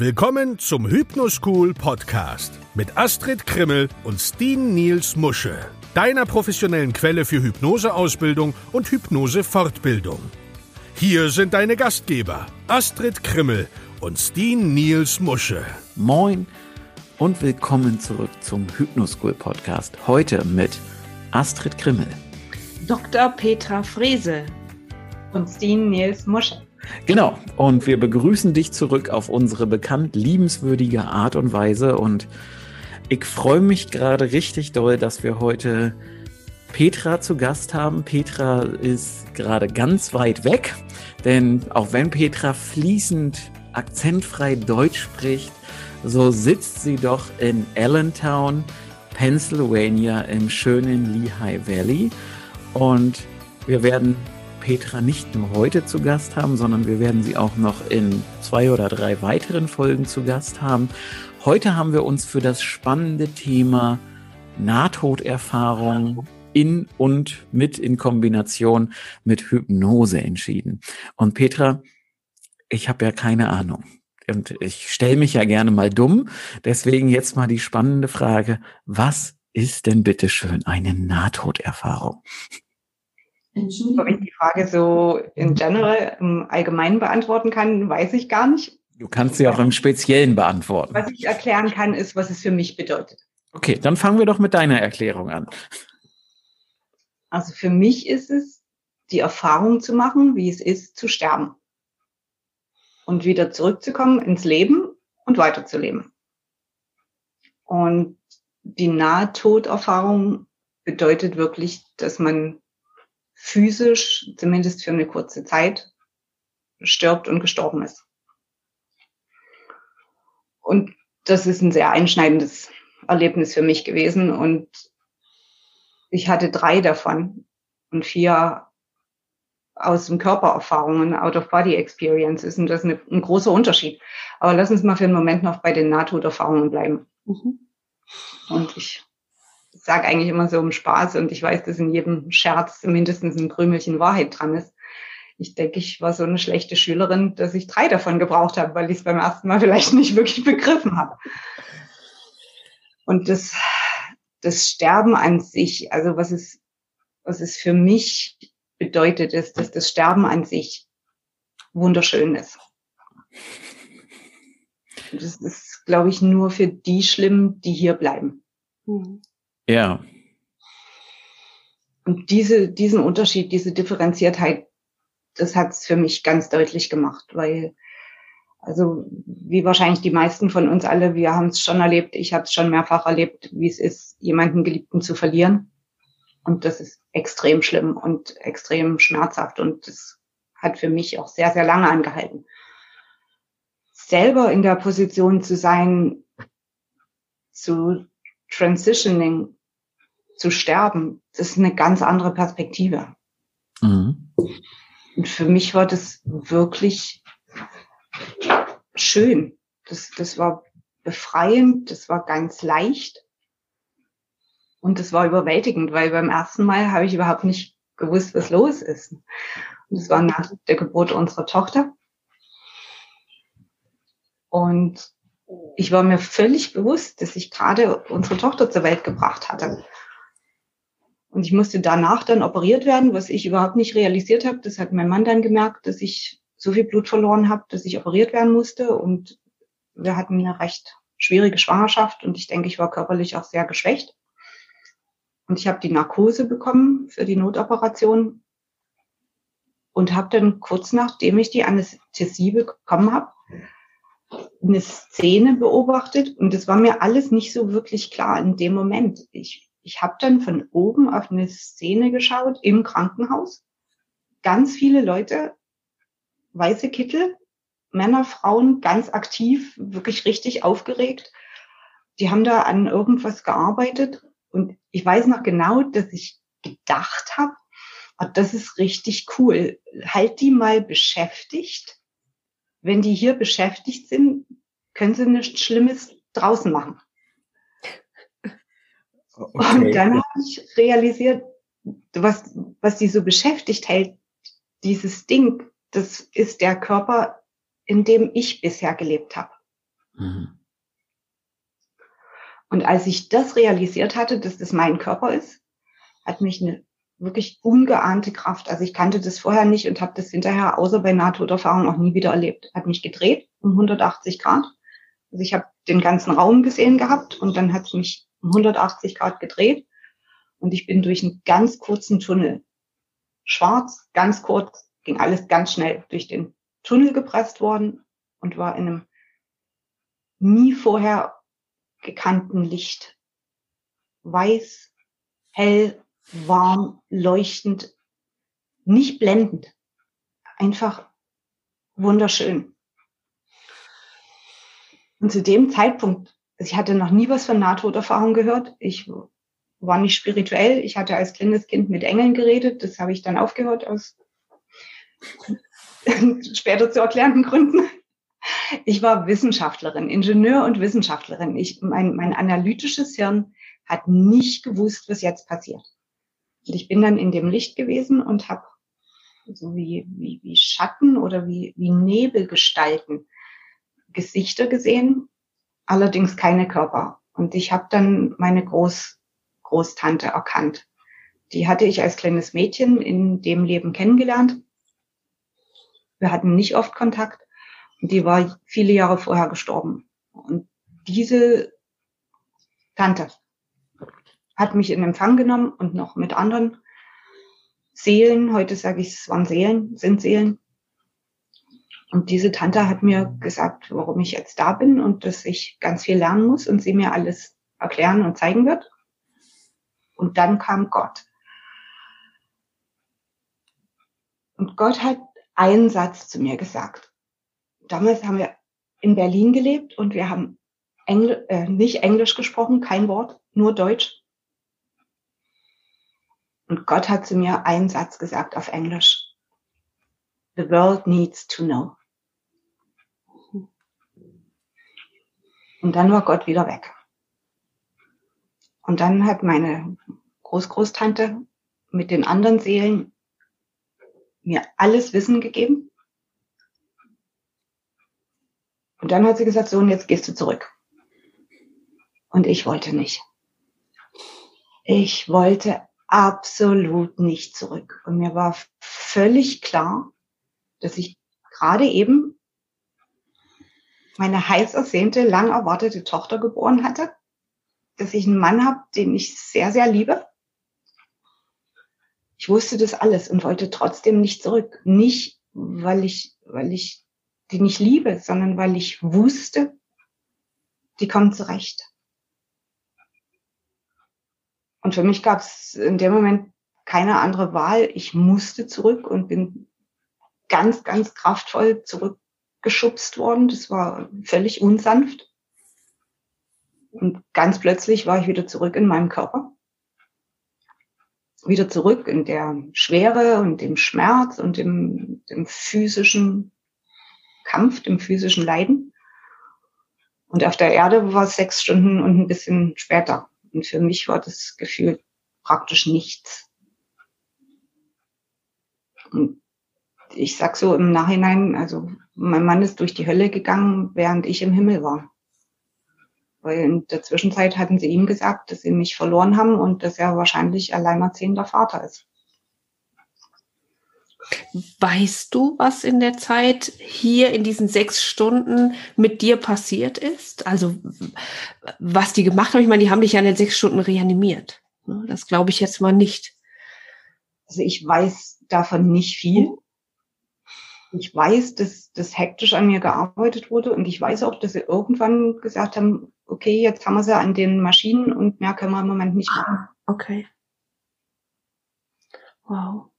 Willkommen zum Hypnoschool Podcast mit Astrid Krimmel und Steen Niels Musche, deiner professionellen Quelle für Hypnoseausbildung und Hypnosefortbildung. Hier sind deine Gastgeber Astrid Krimmel und Steen Niels Musche. Moin und willkommen zurück zum Hypnoschool Podcast. Heute mit Astrid Krimmel, Dr. Petra Frese und Steen Niels Musche. Genau, und wir begrüßen dich zurück auf unsere bekannt liebenswürdige Art und Weise. Und ich freue mich gerade richtig doll, dass wir heute Petra zu Gast haben. Petra ist gerade ganz weit weg, denn auch wenn Petra fließend akzentfrei Deutsch spricht, so sitzt sie doch in Allentown, Pennsylvania im schönen Lehigh Valley. Und wir werden Petra nicht nur heute zu Gast haben, sondern wir werden sie auch noch in zwei oder drei weiteren Folgen zu Gast haben. Heute haben wir uns für das spannende Thema Nahtoderfahrung in und mit in Kombination mit Hypnose entschieden. Und Petra, ich habe ja keine Ahnung. Und ich stelle mich ja gerne mal dumm. Deswegen jetzt mal die spannende Frage, was ist denn bitte schön eine Nahtoderfahrung? Entschuldigung. Ob ich die Frage so in general, im Allgemeinen beantworten kann, weiß ich gar nicht. Du kannst sie auch im Speziellen beantworten. Was ich erklären kann, ist, was es für mich bedeutet. Okay, dann fangen wir doch mit deiner Erklärung an. Also für mich ist es, die Erfahrung zu machen, wie es ist, zu sterben. Und wieder zurückzukommen ins Leben und weiterzuleben. Und die Nahtoderfahrung bedeutet wirklich, dass man physisch, zumindest für eine kurze Zeit, stirbt und gestorben ist. Und das ist ein sehr einschneidendes Erlebnis für mich gewesen. Und ich hatte drei davon und vier aus dem Körpererfahrungen, Out-of-Body-Experiences. Und das ist ein großer Unterschied. Aber lass uns mal für einen Moment noch bei den Nahtoderfahrungen bleiben. Mhm. Und ich sage eigentlich immer so um Spaß und ich weiß, dass in jedem Scherz mindestens ein Krümelchen Wahrheit dran ist. Ich denke, ich war so eine schlechte Schülerin, dass ich drei davon gebraucht habe, weil ich es beim ersten Mal vielleicht nicht wirklich begriffen habe. Und das, das Sterben an sich, also was es, was es für mich bedeutet, ist, dass das Sterben an sich wunderschön ist. Das ist, glaube ich, nur für die schlimm, die hier bleiben. Mhm. Ja. Und diese, diesen Unterschied, diese Differenziertheit, das hat es für mich ganz deutlich gemacht, weil, also wie wahrscheinlich die meisten von uns alle, wir haben es schon erlebt, ich habe es schon mehrfach erlebt, wie es ist, jemanden Geliebten zu verlieren. Und das ist extrem schlimm und extrem schmerzhaft und das hat für mich auch sehr, sehr lange angehalten. Selber in der Position zu sein, zu transitioning zu sterben, das ist eine ganz andere Perspektive. Mhm. Und für mich war das wirklich schön. Das, das war befreiend, das war ganz leicht. Und das war überwältigend, weil beim ersten Mal habe ich überhaupt nicht gewusst, was los ist. Und das war nach der Geburt unserer Tochter. Und ich war mir völlig bewusst, dass ich gerade unsere Tochter zur Welt gebracht hatte. Und ich musste danach dann operiert werden, was ich überhaupt nicht realisiert habe. Das hat mein Mann dann gemerkt, dass ich so viel Blut verloren habe, dass ich operiert werden musste. Und wir hatten eine recht schwierige Schwangerschaft und ich denke, ich war körperlich auch sehr geschwächt. Und ich habe die Narkose bekommen für die Notoperation und habe dann kurz nachdem ich die Anästhesie bekommen habe, eine Szene beobachtet und das war mir alles nicht so wirklich klar in dem Moment. Ich ich habe dann von oben auf eine Szene geschaut im Krankenhaus. Ganz viele Leute, weiße Kittel, Männer, Frauen, ganz aktiv, wirklich richtig aufgeregt. Die haben da an irgendwas gearbeitet und ich weiß noch genau, dass ich gedacht habe, oh, das ist richtig cool. Halt die mal beschäftigt. Wenn die hier beschäftigt sind, können sie nichts Schlimmes draußen machen. Okay. Und dann habe ich realisiert, was, was die so beschäftigt hält, dieses Ding, das ist der Körper, in dem ich bisher gelebt habe. Mhm. Und als ich das realisiert hatte, dass das mein Körper ist, hat mich eine wirklich ungeahnte Kraft. Also ich kannte das vorher nicht und habe das hinterher außer bei Nahtoderfahrung auch nie wieder erlebt. Hat mich gedreht um 180 Grad. Also ich habe den ganzen Raum gesehen gehabt und dann hat es mich 180 Grad gedreht und ich bin durch einen ganz kurzen Tunnel, schwarz, ganz kurz, ging alles ganz schnell durch den Tunnel gepresst worden und war in einem nie vorher gekannten Licht. Weiß, hell, warm, leuchtend, nicht blendend, einfach wunderschön. Und zu dem Zeitpunkt, ich hatte noch nie was von Nahtoderfahrung gehört. Ich war nicht spirituell. Ich hatte als kleines Kind mit Engeln geredet. Das habe ich dann aufgehört aus später zu erklärenden Gründen. Ich war Wissenschaftlerin, Ingenieur und Wissenschaftlerin. Ich, mein, mein analytisches Hirn hat nicht gewusst, was jetzt passiert. Und ich bin dann in dem Licht gewesen und habe so wie, wie, wie Schatten oder wie, wie Nebelgestalten Gesichter gesehen, allerdings keine Körper. Und ich habe dann meine Groß, Großtante erkannt. Die hatte ich als kleines Mädchen in dem Leben kennengelernt. Wir hatten nicht oft Kontakt. Und die war viele Jahre vorher gestorben. Und diese Tante hat mich in Empfang genommen und noch mit anderen Seelen, heute sage ich, es waren Seelen, sind Seelen. Und diese Tante hat mir gesagt, warum ich jetzt da bin und dass ich ganz viel lernen muss und sie mir alles erklären und zeigen wird. Und dann kam Gott. Und Gott hat einen Satz zu mir gesagt. Damals haben wir in Berlin gelebt und wir haben Engl äh, nicht Englisch gesprochen, kein Wort, nur Deutsch. Und Gott hat zu mir einen Satz gesagt auf Englisch. The world needs to know. Und dann war Gott wieder weg. Und dann hat meine Großgroßtante mit den anderen Seelen mir alles Wissen gegeben. Und dann hat sie gesagt, so, und jetzt gehst du zurück. Und ich wollte nicht. Ich wollte absolut nicht zurück. Und mir war völlig klar, dass ich gerade eben meine heiß ersehnte, lang erwartete Tochter geboren hatte, dass ich einen Mann habe, den ich sehr, sehr liebe. Ich wusste das alles und wollte trotzdem nicht zurück. Nicht, weil ich, weil ich die nicht liebe, sondern weil ich wusste, die kommen zurecht. Und für mich gab es in dem Moment keine andere Wahl. Ich musste zurück und bin ganz, ganz kraftvoll zurückgeschubst worden. Das war völlig unsanft. Und ganz plötzlich war ich wieder zurück in meinem Körper. Wieder zurück in der Schwere und dem Schmerz und dem, dem physischen Kampf, dem physischen Leiden. Und auf der Erde war es sechs Stunden und ein bisschen später. Und für mich war das Gefühl praktisch nichts. Und ich sag so im Nachhinein, also mein Mann ist durch die Hölle gegangen, während ich im Himmel war. Weil in der Zwischenzeit hatten sie ihm gesagt, dass sie mich verloren haben und dass er wahrscheinlich alleinerziehender Vater ist. Weißt du, was in der Zeit hier in diesen sechs Stunden mit dir passiert ist? Also was die gemacht haben, ich meine, die haben dich ja in den sechs Stunden reanimiert. Ne, das glaube ich jetzt mal nicht. Also ich weiß davon nicht viel. Ich weiß, dass das hektisch an mir gearbeitet wurde und ich weiß auch, dass sie irgendwann gesagt haben, okay, jetzt haben wir sie an den Maschinen und mehr können wir im Moment nicht machen. Ah, okay. Wow.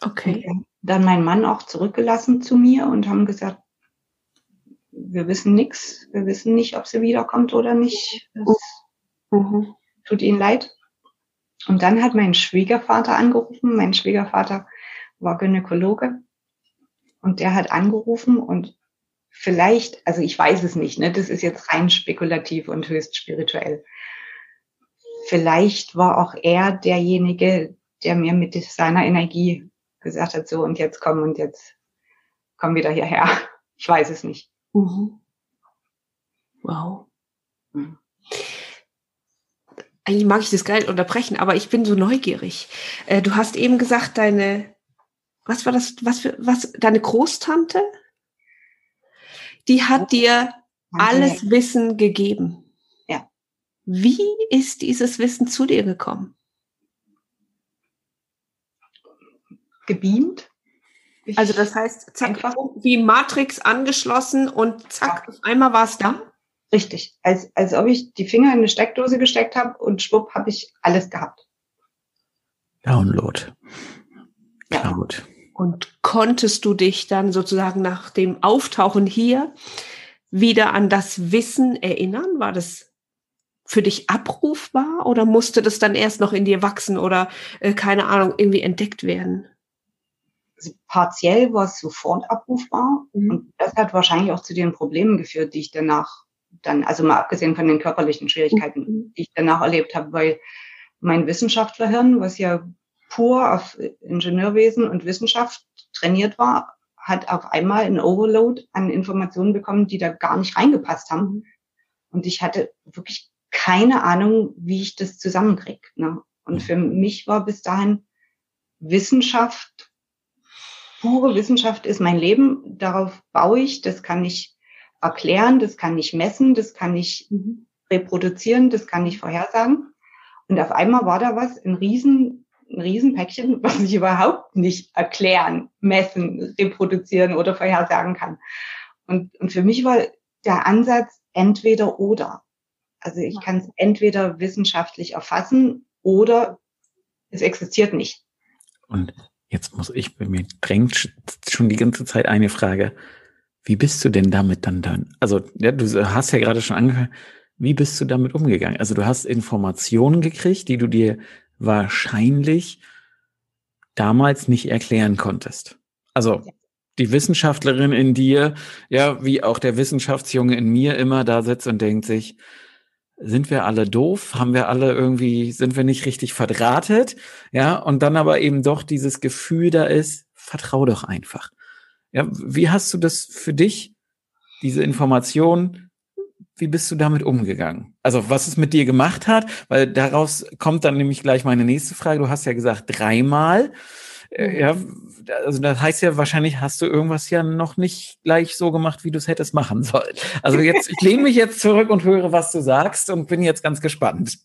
Okay. Dann mein Mann auch zurückgelassen zu mir und haben gesagt, wir wissen nichts, wir wissen nicht, ob sie wiederkommt oder nicht. Das mhm. tut ihnen leid. Und dann hat mein Schwiegervater angerufen. Mein Schwiegervater war Gynäkologe und der hat angerufen und vielleicht, also ich weiß es nicht, ne, das ist jetzt rein spekulativ und höchst spirituell. Vielleicht war auch er derjenige, der mir mit seiner Energie gesagt hat, so und jetzt komm und jetzt komm wieder hierher. Ich weiß es nicht. Mhm. Wow. Mhm. Eigentlich mag ich das gar nicht unterbrechen, aber ich bin so neugierig. Äh, du hast eben gesagt, deine, was war das, was für, was, deine Großtante? Die hat dir alles Wissen gegeben. Ja. Wie ist dieses Wissen zu dir gekommen? Gebeamt. Ich also das heißt, zack, einfach wie Matrix angeschlossen und zack, auf einmal war es da? Richtig. Als, als ob ich die Finger in eine Steckdose gesteckt habe und schwupp habe ich alles gehabt. Download. Cloud. Und konntest du dich dann sozusagen nach dem Auftauchen hier wieder an das Wissen erinnern? War das für dich abrufbar oder musste das dann erst noch in dir wachsen oder äh, keine Ahnung, irgendwie entdeckt werden? Also partiell war es sofort abrufbar mhm. und das hat wahrscheinlich auch zu den Problemen geführt, die ich danach dann, also mal abgesehen von den körperlichen Schwierigkeiten, mhm. die ich danach erlebt habe, weil mein Wissenschaftlerhirn, was ja pur auf Ingenieurwesen und Wissenschaft trainiert war, hat auf einmal ein Overload an Informationen bekommen, die da gar nicht reingepasst haben. Und ich hatte wirklich keine Ahnung, wie ich das zusammenkriege. Ne? Und für mich war bis dahin Wissenschaft, pure Wissenschaft ist mein Leben. Darauf baue ich. Das kann ich erklären, das kann ich messen, das kann ich mhm. reproduzieren, das kann ich vorhersagen. Und auf einmal war da was, ein riesen ein Riesenpäckchen, was ich überhaupt nicht erklären, messen, reproduzieren oder vorhersagen kann. Und, und für mich war der Ansatz entweder oder. Also ich kann es entweder wissenschaftlich erfassen oder es existiert nicht. Und jetzt muss ich, bei mir drängt schon die ganze Zeit eine Frage. Wie bist du denn damit dann dann? Also, ja, du hast ja gerade schon angefangen. Wie bist du damit umgegangen? Also, du hast Informationen gekriegt, die du dir wahrscheinlich damals nicht erklären konntest. Also die Wissenschaftlerin in dir, ja, wie auch der Wissenschaftsjunge in mir immer da sitzt und denkt sich, sind wir alle doof? Haben wir alle irgendwie, sind wir nicht richtig verdrahtet? Ja, und dann aber eben doch dieses Gefühl da ist, vertrau doch einfach. Ja, wie hast du das für dich, diese Information wie bist du damit umgegangen? Also was es mit dir gemacht hat, weil daraus kommt dann nämlich gleich meine nächste Frage. Du hast ja gesagt dreimal. Äh, mhm. Ja, also das heißt ja wahrscheinlich hast du irgendwas ja noch nicht gleich so gemacht, wie du es hättest machen sollen. Also jetzt, ich lehne mich jetzt zurück und höre, was du sagst und bin jetzt ganz gespannt.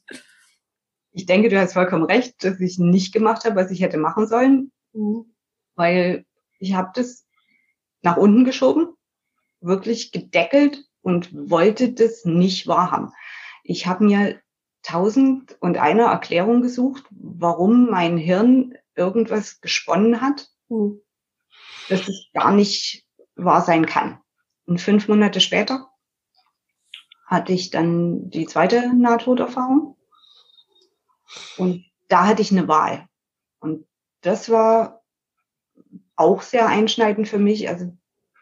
Ich denke, du hast vollkommen recht, dass ich nicht gemacht habe, was ich hätte machen sollen, mhm. weil ich habe das nach unten geschoben, wirklich gedeckelt und wollte das nicht wahrhaben. Ich habe mir tausend und eine Erklärung gesucht, warum mein Hirn irgendwas gesponnen hat, hm. dass es gar nicht wahr sein kann. Und fünf Monate später hatte ich dann die zweite Nahtoderfahrung. Und da hatte ich eine Wahl. Und das war auch sehr einschneidend für mich. Also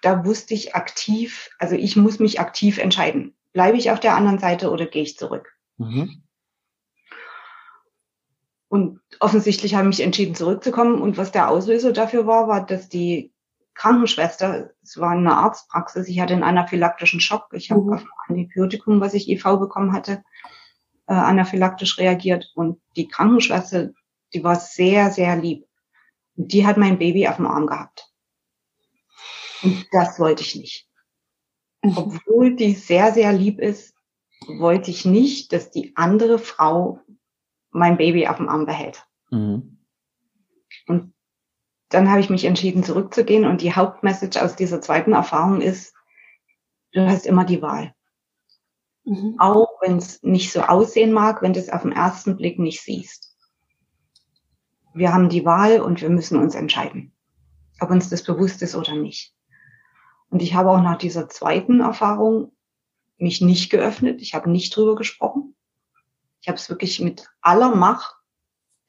da wusste ich aktiv, also ich muss mich aktiv entscheiden. Bleibe ich auf der anderen Seite oder gehe ich zurück? Mhm. Und offensichtlich habe ich mich entschieden, zurückzukommen. Und was der Auslöser dafür war, war, dass die Krankenschwester, es war eine Arztpraxis, ich hatte einen anaphylaktischen Schock. Ich habe mhm. auf ein Antibiotikum, was ich IV bekommen hatte, äh, anaphylaktisch reagiert. Und die Krankenschwester, die war sehr, sehr lieb. Und die hat mein Baby auf dem Arm gehabt. Und das wollte ich nicht. Obwohl die sehr, sehr lieb ist, wollte ich nicht, dass die andere Frau mein Baby auf dem Arm behält. Mhm. Und dann habe ich mich entschieden, zurückzugehen. Und die Hauptmessage aus dieser zweiten Erfahrung ist, du hast immer die Wahl. Mhm. Auch wenn es nicht so aussehen mag, wenn du es auf den ersten Blick nicht siehst. Wir haben die Wahl und wir müssen uns entscheiden, ob uns das bewusst ist oder nicht. Und ich habe auch nach dieser zweiten Erfahrung mich nicht geöffnet. Ich habe nicht drüber gesprochen. Ich habe es wirklich mit aller Macht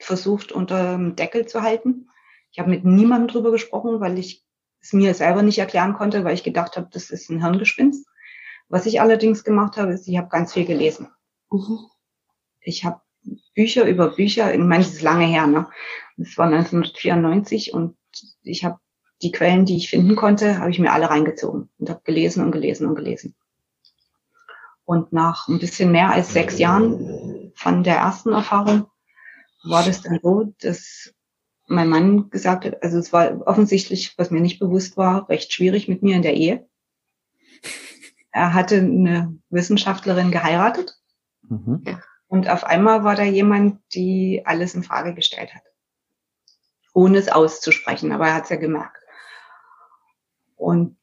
versucht, unter dem Deckel zu halten. Ich habe mit niemandem drüber gesprochen, weil ich es mir selber nicht erklären konnte, weil ich gedacht habe, das ist ein Hirngespinst. Was ich allerdings gemacht habe, ist, ich habe ganz viel gelesen. Mhm. Ich habe Bücher über Bücher, ich meine, das ist lange her, ne? Das war 1994 und ich habe die Quellen, die ich finden konnte, habe ich mir alle reingezogen und habe gelesen und gelesen und gelesen. Und nach ein bisschen mehr als sechs Jahren von der ersten Erfahrung war das dann so, dass mein Mann gesagt hat, also es war offensichtlich, was mir nicht bewusst war, recht schwierig mit mir in der Ehe. Er hatte eine Wissenschaftlerin geheiratet. Mhm. Und auf einmal war da jemand, die alles in Frage gestellt hat. Ohne es auszusprechen, aber er hat es ja gemerkt. Und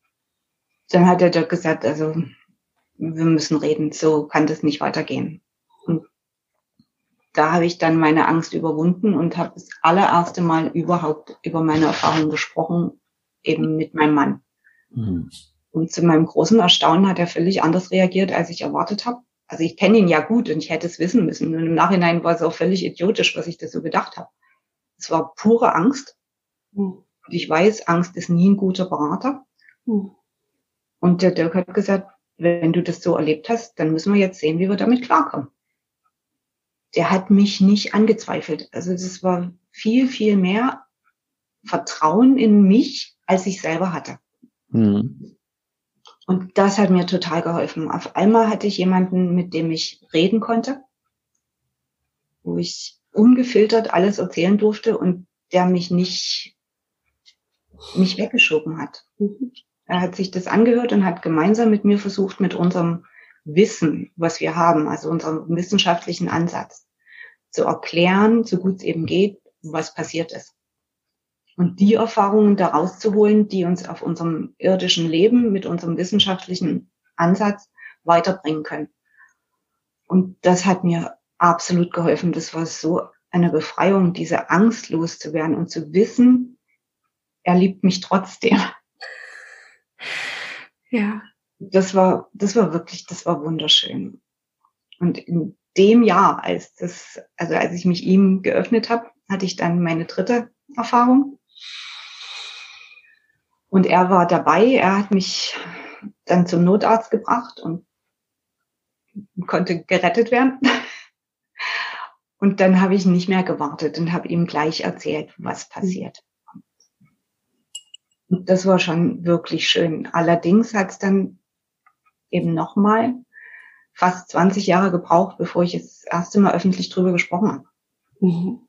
dann hat er dort gesagt, also wir müssen reden, so kann das nicht weitergehen. Und da habe ich dann meine Angst überwunden und habe das allererste Mal überhaupt über meine Erfahrungen gesprochen, eben mit meinem Mann. Mhm. Und zu meinem großen Erstaunen hat er völlig anders reagiert, als ich erwartet habe. Also ich kenne ihn ja gut und ich hätte es wissen müssen. Und im Nachhinein war es auch völlig idiotisch, was ich da so gedacht habe. Es war pure Angst. Mhm. Und ich weiß, Angst ist nie ein guter Berater. Mhm. Und der Dirk hat gesagt, wenn du das so erlebt hast, dann müssen wir jetzt sehen, wie wir damit klarkommen. Der hat mich nicht angezweifelt. Also das war viel, viel mehr Vertrauen in mich, als ich selber hatte. Mhm. Und das hat mir total geholfen. Auf einmal hatte ich jemanden, mit dem ich reden konnte, wo ich ungefiltert alles erzählen durfte und der mich nicht, nicht weggeschoben hat. Er hat sich das angehört und hat gemeinsam mit mir versucht, mit unserem Wissen, was wir haben, also unserem wissenschaftlichen Ansatz, zu erklären, so gut es eben geht, was passiert ist. Und die Erfahrungen daraus zu holen, die uns auf unserem irdischen Leben mit unserem wissenschaftlichen Ansatz weiterbringen können. Und das hat mir absolut geholfen. Das war so eine Befreiung, diese Angst loszuwerden und zu wissen, er liebt mich trotzdem. Ja. Das war, das war wirklich, das war wunderschön. Und in dem Jahr, als das, also als ich mich ihm geöffnet habe, hatte ich dann meine dritte Erfahrung. Und er war dabei, er hat mich dann zum Notarzt gebracht und konnte gerettet werden. Und dann habe ich nicht mehr gewartet und habe ihm gleich erzählt, was passiert. Das war schon wirklich schön. Allerdings hat es dann eben nochmal fast 20 Jahre gebraucht, bevor ich das erste Mal öffentlich drüber gesprochen habe. Mhm.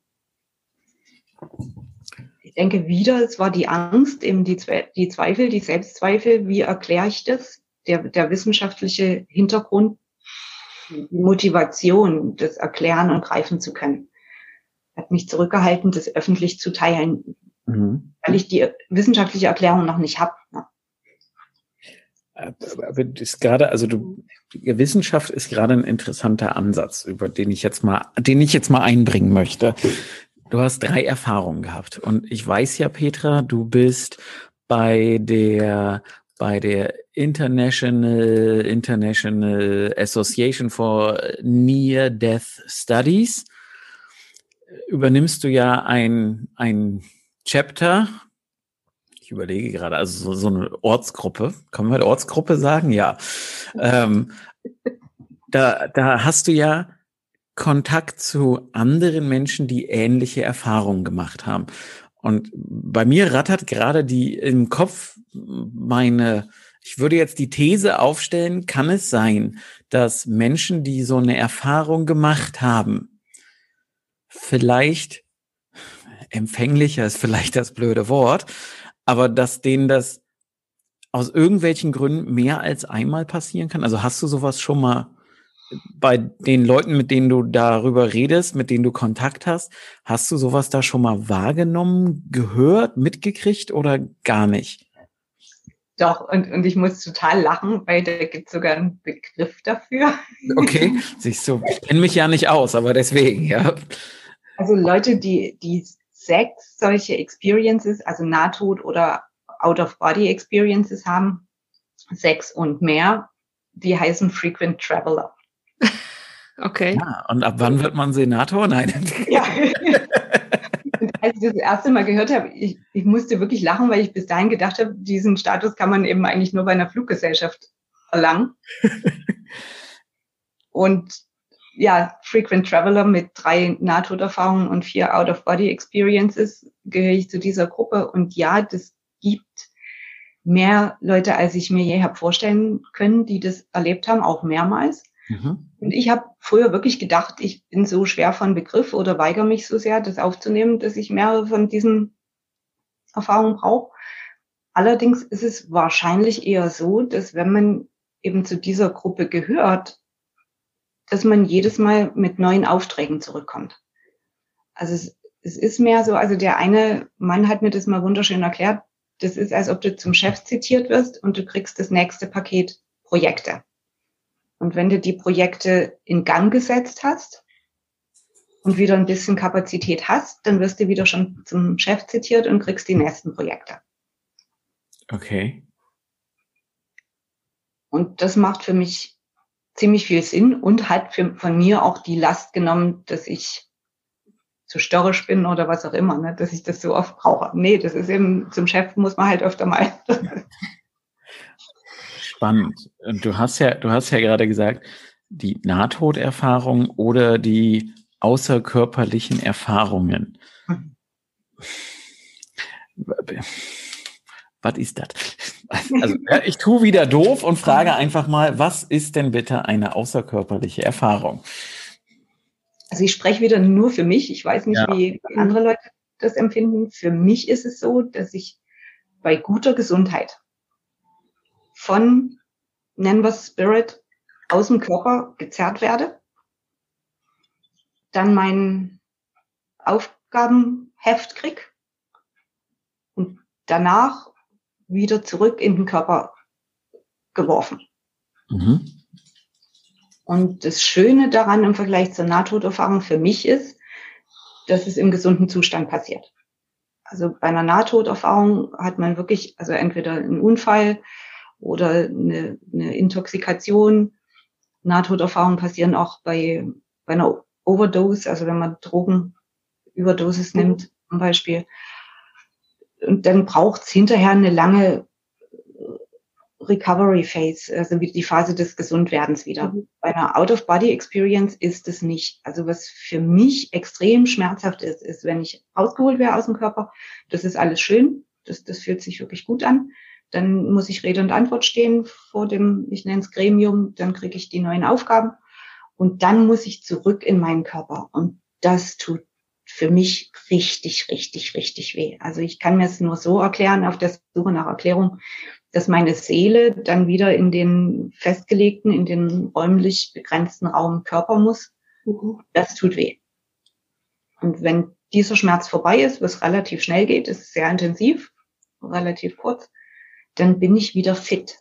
Ich denke wieder, es war die Angst, eben die, die Zweifel, die Selbstzweifel, wie erkläre ich das? Der, der wissenschaftliche Hintergrund, die Motivation, das erklären und greifen zu können, hat mich zurückgehalten, das öffentlich zu teilen, mhm. weil ich die wissenschaftliche Erklärung noch nicht habe. Ne? Aber ist gerade, also du, Wissenschaft ist gerade ein interessanter Ansatz, über den ich jetzt mal, den ich jetzt mal einbringen möchte. Du hast drei Erfahrungen gehabt und ich weiß ja, Petra, du bist bei der bei der International International Association for Near Death Studies übernimmst du ja ein ein Chapter ich überlege gerade, also so, so eine Ortsgruppe, kann man Ortsgruppe sagen? Ja. Ähm, da, da hast du ja Kontakt zu anderen Menschen, die ähnliche Erfahrungen gemacht haben. Und bei mir rattert gerade die im Kopf meine, ich würde jetzt die These aufstellen, kann es sein, dass Menschen, die so eine Erfahrung gemacht haben, vielleicht empfänglicher ist vielleicht das blöde Wort, aber dass denen das aus irgendwelchen Gründen mehr als einmal passieren kann? Also hast du sowas schon mal bei den Leuten, mit denen du darüber redest, mit denen du Kontakt hast, hast du sowas da schon mal wahrgenommen, gehört, mitgekriegt oder gar nicht? Doch, und, und ich muss total lachen, weil da gibt sogar einen Begriff dafür. Okay, siehst du, ich kenne mich ja nicht aus, aber deswegen, ja. Also Leute, die, die sechs solche Experiences, also Nahtod oder Out-of-Body-Experiences haben, sechs und mehr, die heißen Frequent Traveler. Okay. Ja, und ab wann wird man Senator? Nein. Ja. als ich das erste Mal gehört habe, ich, ich musste wirklich lachen, weil ich bis dahin gedacht habe, diesen Status kann man eben eigentlich nur bei einer Fluggesellschaft erlangen. und ja, Frequent Traveler mit drei Nahtoderfahrungen und vier Out-of-Body-Experiences gehöre ich zu dieser Gruppe. Und ja, das gibt mehr Leute, als ich mir je habe vorstellen können, die das erlebt haben, auch mehrmals. Mhm. Und ich habe früher wirklich gedacht, ich bin so schwer von Begriff oder weigere mich so sehr, das aufzunehmen, dass ich mehrere von diesen Erfahrungen brauche. Allerdings ist es wahrscheinlich eher so, dass wenn man eben zu dieser Gruppe gehört, dass man jedes Mal mit neuen Aufträgen zurückkommt. Also es, es ist mehr so, also der eine Mann hat mir das mal wunderschön erklärt, das ist, als ob du zum Chef zitiert wirst und du kriegst das nächste Paket Projekte. Und wenn du die Projekte in Gang gesetzt hast und wieder ein bisschen Kapazität hast, dann wirst du wieder schon zum Chef zitiert und kriegst die nächsten Projekte. Okay. Und das macht für mich ziemlich viel Sinn und hat für, von mir auch die Last genommen, dass ich zu störrisch bin oder was auch immer, ne, dass ich das so oft brauche. Nee, das ist eben, zum Chef muss man halt öfter mal. Spannend. Du hast ja, du hast ja gerade gesagt, die Nahtoderfahrung oder die außerkörperlichen Erfahrungen. Was ist das? Also, ich tue wieder doof und frage einfach mal, was ist denn bitte eine außerkörperliche Erfahrung? Also ich spreche wieder nur für mich. Ich weiß nicht, ja. wie andere Leute das empfinden. Für mich ist es so, dass ich bei guter Gesundheit von, nennen wir Spirit, aus dem Körper gezerrt werde, dann mein Aufgabenheft krieg und danach wieder zurück in den Körper geworfen. Mhm. Und das Schöne daran im Vergleich zur Nahtoderfahrung für mich ist, dass es im gesunden Zustand passiert. Also bei einer Nahtoderfahrung hat man wirklich, also entweder einen Unfall oder eine, eine Intoxikation. Nahtoderfahrungen passieren auch bei, bei einer Overdose, also wenn man Drogenüberdosis nimmt zum Beispiel. Und dann braucht es hinterher eine lange Recovery Phase, also die Phase des Gesundwerdens wieder. Mhm. Bei einer Out-of-Body-Experience ist es nicht. Also was für mich extrem schmerzhaft ist, ist, wenn ich rausgeholt wäre aus dem Körper, das ist alles schön, das, das fühlt sich wirklich gut an. Dann muss ich Rede und Antwort stehen vor dem, ich nenne es Gremium, dann kriege ich die neuen Aufgaben und dann muss ich zurück in meinen Körper. Und das tut für mich richtig, richtig, richtig weh. Also ich kann mir es nur so erklären, auf der Suche nach Erklärung, dass meine Seele dann wieder in den festgelegten, in den räumlich begrenzten Raum Körper muss. Mhm. Das tut weh. Und wenn dieser Schmerz vorbei ist, was relativ schnell geht, ist sehr intensiv, relativ kurz, dann bin ich wieder fit.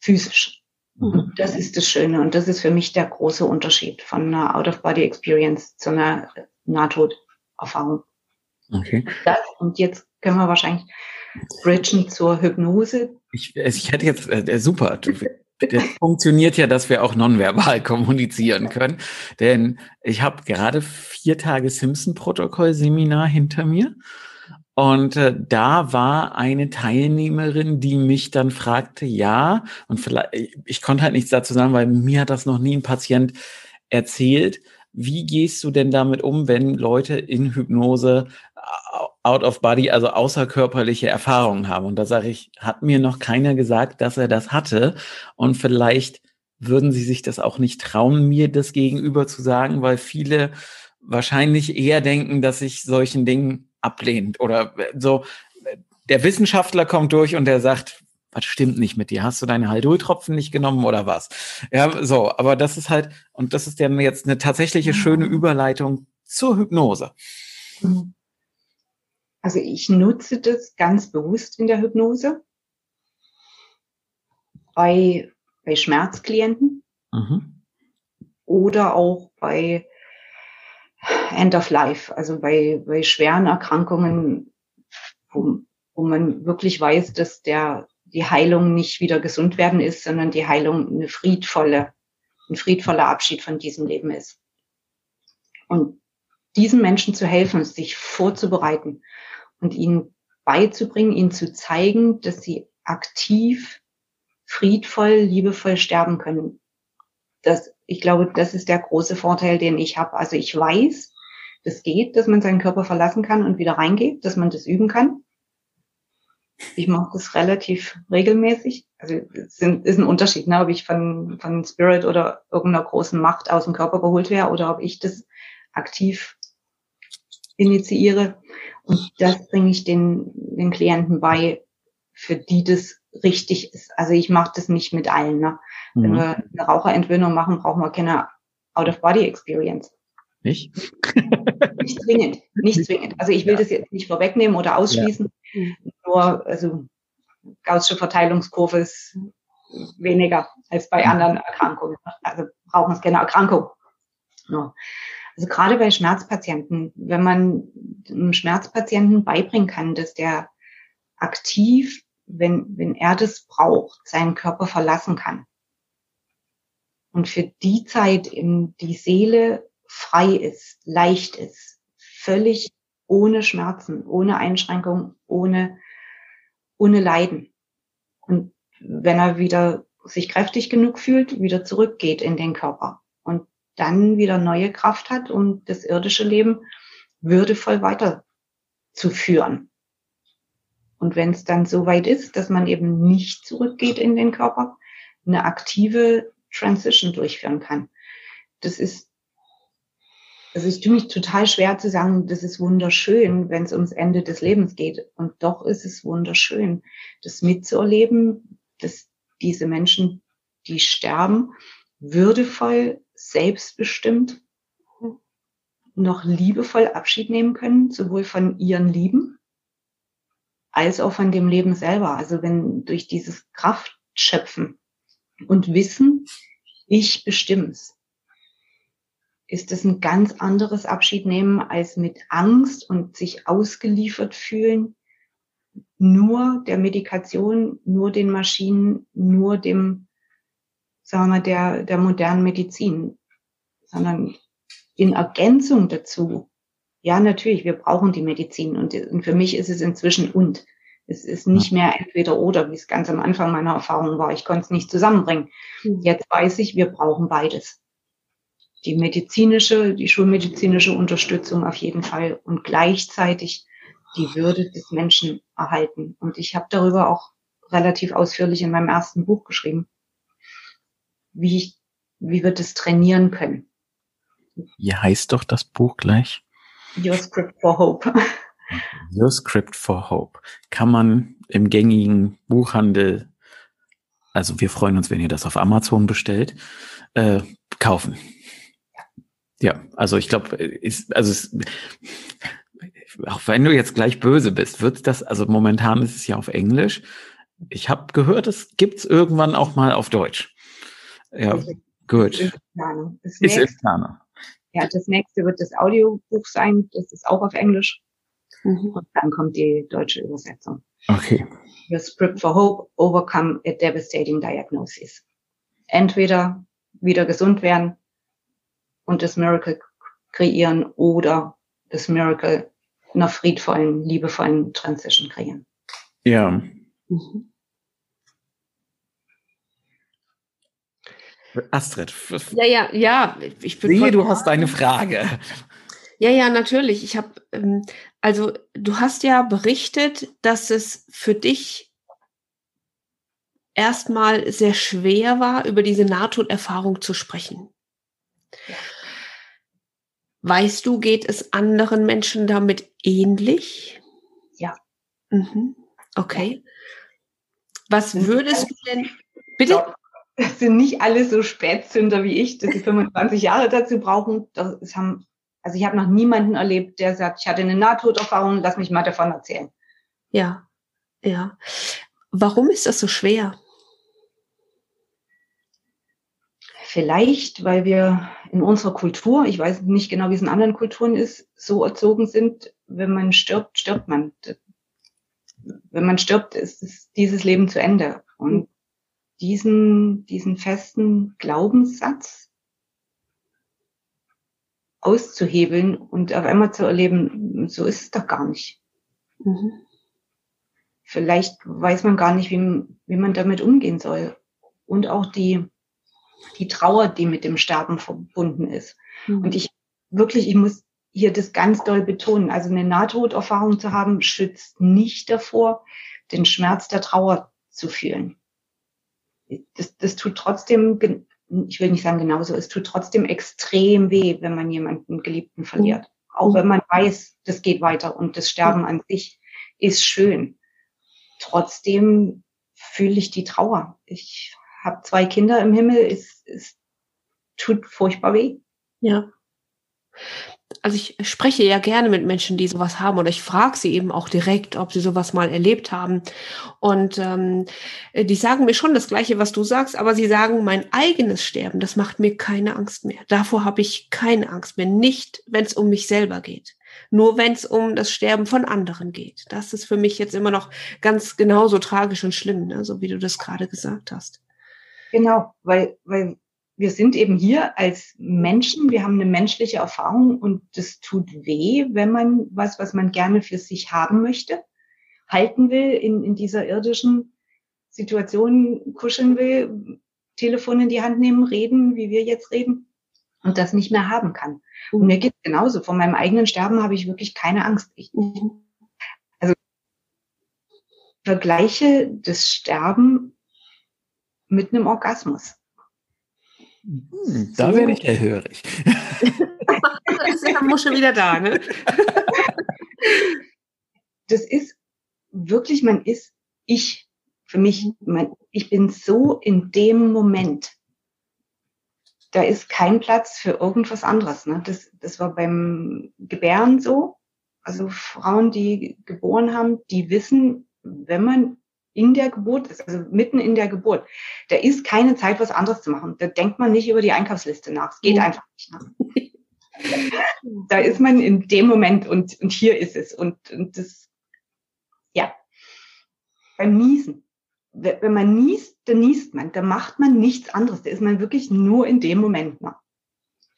Physisch. Mhm. Das ist das Schöne. Und das ist für mich der große Unterschied von einer Out-of-Body-Experience zu einer Nahtoderfahrung. Okay. Das, und jetzt können wir wahrscheinlich bridgen zur Hypnose. Ich, ich hätte jetzt, äh, super, das funktioniert ja, dass wir auch nonverbal kommunizieren können. Denn ich habe gerade vier Tage Simpson-Protokoll-Seminar hinter mir. Und äh, da war eine Teilnehmerin, die mich dann fragte, ja, und vielleicht, ich konnte halt nichts dazu sagen, weil mir hat das noch nie ein Patient erzählt. Wie gehst du denn damit um, wenn Leute in Hypnose out of body, also außerkörperliche Erfahrungen haben. Und da sage ich, hat mir noch keiner gesagt, dass er das hatte. Und vielleicht würden sie sich das auch nicht trauen, mir das gegenüber zu sagen, weil viele wahrscheinlich eher denken, dass ich solchen Dingen ablehnt oder so. Der Wissenschaftler kommt durch und der sagt, was stimmt nicht mit dir? Hast du deine Haldol-Tropfen nicht genommen oder was? Ja, so, aber das ist halt, und das ist dann jetzt eine tatsächliche schöne Überleitung zur Hypnose. Mhm. Also ich nutze das ganz bewusst in der Hypnose bei, bei Schmerzklienten mhm. oder auch bei End of Life, also bei, bei schweren Erkrankungen, wo, wo man wirklich weiß, dass der, die Heilung nicht wieder gesund werden ist, sondern die Heilung eine friedvolle, ein friedvoller Abschied von diesem Leben ist. Und diesen Menschen zu helfen, sich vorzubereiten und ihnen beizubringen, ihnen zu zeigen, dass sie aktiv, friedvoll, liebevoll sterben können. Das, ich glaube, das ist der große Vorteil, den ich habe. Also ich weiß, das geht, dass man seinen Körper verlassen kann und wieder reingeht, dass man das üben kann. Ich mache das relativ regelmäßig. Also es ist ein Unterschied, ne, ob ich von, von Spirit oder irgendeiner großen Macht aus dem Körper geholt wäre oder ob ich das aktiv initiiere. Und das bringe ich den, den Klienten bei, für die das richtig ist. Also ich mache das nicht mit allen. Ne? Mhm. Wenn wir eine Raucherentwöhnung machen, brauchen wir keine Out-of-Body-Experience. Nicht? nicht zwingend, nicht zwingend. Also ich will ja. das jetzt nicht vorwegnehmen oder ausschließen. Ja. Nur, also Gaußsche Verteilungskurve ist weniger als bei anderen Erkrankungen. Also brauchen es keine Erkrankung. Ja. Also gerade bei Schmerzpatienten, wenn man einem Schmerzpatienten beibringen kann, dass der aktiv, wenn, wenn er das braucht, seinen Körper verlassen kann. Und für die Zeit in die Seele frei ist, leicht ist, völlig ohne Schmerzen, ohne Einschränkung, ohne, ohne Leiden. Und wenn er wieder sich kräftig genug fühlt, wieder zurückgeht in den Körper und dann wieder neue Kraft hat, um das irdische Leben würdevoll weiterzuführen. Und wenn es dann so weit ist, dass man eben nicht zurückgeht in den Körper, eine aktive Transition durchführen kann. Das ist also ich tue mich total schwer zu sagen, das ist wunderschön, wenn es ums Ende des Lebens geht. Und doch ist es wunderschön, das mitzuerleben, dass diese Menschen, die sterben, würdevoll, selbstbestimmt, noch liebevoll Abschied nehmen können, sowohl von ihren Lieben als auch von dem Leben selber. Also wenn durch dieses Kraftschöpfen und Wissen, ich bestimm's ist es ein ganz anderes Abschied nehmen als mit Angst und sich ausgeliefert fühlen, nur der Medikation, nur den Maschinen, nur dem, sagen wir mal, der, der modernen Medizin, sondern in Ergänzung dazu. Ja, natürlich, wir brauchen die Medizin und, und für mich ist es inzwischen und. Es ist nicht mehr entweder oder, wie es ganz am Anfang meiner Erfahrung war. Ich konnte es nicht zusammenbringen. Hm. Jetzt weiß ich, wir brauchen beides die medizinische, die schulmedizinische Unterstützung auf jeden Fall und gleichzeitig die Würde des Menschen erhalten. Und ich habe darüber auch relativ ausführlich in meinem ersten Buch geschrieben, wie ich, wie wir das trainieren können. Wie heißt doch das Buch gleich? Your Script for Hope. Your Script for Hope. Kann man im gängigen Buchhandel, also wir freuen uns, wenn ihr das auf Amazon bestellt, äh, kaufen. Ja, also ich glaube, ist, also es, auch wenn du jetzt gleich böse bist, wird das, also momentan ist es ja auf Englisch. Ich habe gehört, es gibt's irgendwann auch mal auf Deutsch. Ja, gut. Ist ist Planung. Ja, das nächste wird das Audiobuch sein, das ist auch auf Englisch. Mhm. Und dann kommt die deutsche Übersetzung. Okay. Your Script for Hope, Overcome a Devastating Diagnosis. Entweder wieder gesund werden und das Miracle kreieren oder das Miracle einer friedvollen, liebevollen Transition kreieren. Ja. Mhm. Astrid. Ja, ja, ja. Ich bin sehe, du hast eine Frage. Ja, ja, natürlich. Ich habe, ähm, also du hast ja berichtet, dass es für dich erstmal sehr schwer war, über diese Nahtoderfahrung zu sprechen. Ja. Weißt du, geht es anderen Menschen damit ähnlich? Ja. Mhm. Okay. Was würdest du denn, bitte? Es sind nicht alle so Spätzünder wie ich, dass sie 25 Jahre dazu brauchen. Das haben, also ich habe noch niemanden erlebt, der sagt, ich hatte eine Nahtoderfahrung, lass mich mal davon erzählen. Ja, ja. Warum ist das so schwer? Vielleicht, weil wir in unserer Kultur, ich weiß nicht genau, wie es in anderen Kulturen ist, so erzogen sind, wenn man stirbt, stirbt man. Wenn man stirbt, ist dieses Leben zu Ende. Und diesen, diesen festen Glaubenssatz auszuhebeln und auf einmal zu erleben, so ist es doch gar nicht. Mhm. Vielleicht weiß man gar nicht, wie, wie man damit umgehen soll. Und auch die, die Trauer, die mit dem Sterben verbunden ist. Mhm. Und ich wirklich, ich muss hier das ganz doll betonen. Also eine Nahtoderfahrung zu haben, schützt nicht davor, den Schmerz der Trauer zu fühlen. Das, das tut trotzdem, ich will nicht sagen genauso, es tut trotzdem extrem weh, wenn man jemanden Geliebten verliert. Mhm. Auch wenn man weiß, das geht weiter und das Sterben an sich ist schön. Trotzdem fühle ich die Trauer. Ich habe zwei Kinder im Himmel, es, es tut furchtbar weh. Ja also ich spreche ja gerne mit Menschen, die sowas haben oder ich frage sie eben auch direkt, ob sie sowas mal erlebt haben. Und ähm, die sagen mir schon das Gleiche, was du sagst, aber sie sagen, mein eigenes Sterben, das macht mir keine Angst mehr. Davor habe ich keine Angst mehr. Nicht, wenn es um mich selber geht. Nur wenn es um das Sterben von anderen geht. Das ist für mich jetzt immer noch ganz genauso tragisch und schlimm, ne? so wie du das gerade gesagt hast. Genau, weil, weil wir sind eben hier als Menschen, wir haben eine menschliche Erfahrung und das tut weh, wenn man was, was man gerne für sich haben möchte, halten will, in, in dieser irdischen Situation kuscheln will, Telefon in die Hand nehmen, reden, wie wir jetzt reden und das nicht mehr haben kann. Und mir geht genauso. Von meinem eigenen Sterben habe ich wirklich keine Angst. Ich, also vergleiche das Sterben mit einem Orgasmus. Da so. werde ich hellhörig. ist der Muschel wieder da, ne? Das ist wirklich, man ist ich. Für mich, man, ich bin so in dem Moment. Da ist kein Platz für irgendwas anderes. Ne? Das, das war beim Gebären so. Also Frauen, die geboren haben, die wissen, wenn man in der Geburt ist, also mitten in der Geburt, da ist keine Zeit, was anderes zu machen. Da denkt man nicht über die Einkaufsliste nach. Es geht einfach nicht nach. da ist man in dem Moment und, und hier ist es. Und, und das, ja, beim Niesen. Wenn man niest, dann niest man. Da macht man nichts anderes. Da ist man wirklich nur in dem Moment nach.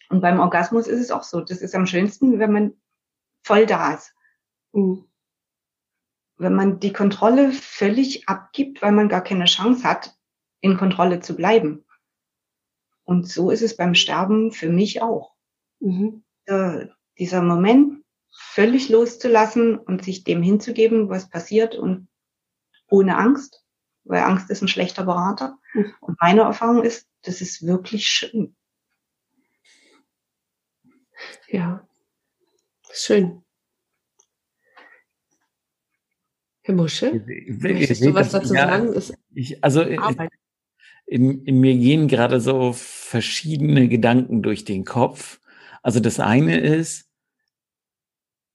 Und beim Orgasmus ist es auch so. Das ist am schönsten, wenn man voll da ist. Mhm wenn man die Kontrolle völlig abgibt, weil man gar keine Chance hat, in Kontrolle zu bleiben. Und so ist es beim Sterben für mich auch. Mhm. Äh, dieser Moment völlig loszulassen und sich dem hinzugeben, was passiert und ohne Angst, weil Angst ist ein schlechter Berater. Mhm. Und meine Erfahrung ist, das ist wirklich schön. Ja, schön. Herr Musche, möchtest du was dazu ja, sagen? Ich, also äh, in, in, mir gehen gerade so verschiedene Gedanken durch den Kopf. Also das eine ist,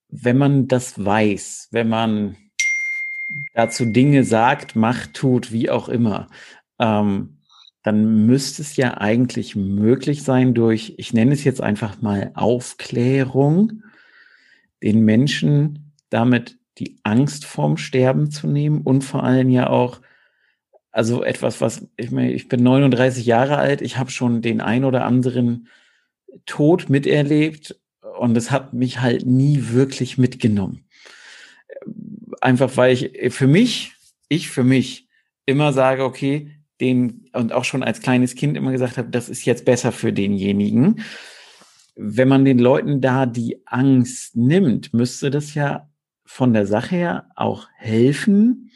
wenn man das weiß, wenn man dazu Dinge sagt, macht, tut, wie auch immer, ähm, dann müsste es ja eigentlich möglich sein durch, ich nenne es jetzt einfach mal Aufklärung, den Menschen damit die Angst vorm Sterben zu nehmen und vor allem ja auch, also etwas, was, ich meine, ich bin 39 Jahre alt, ich habe schon den ein oder anderen Tod miterlebt und es hat mich halt nie wirklich mitgenommen. Einfach weil ich für mich, ich für mich immer sage, okay, den und auch schon als kleines Kind immer gesagt habe, das ist jetzt besser für denjenigen. Wenn man den Leuten da die Angst nimmt, müsste das ja von der Sache her auch helfen,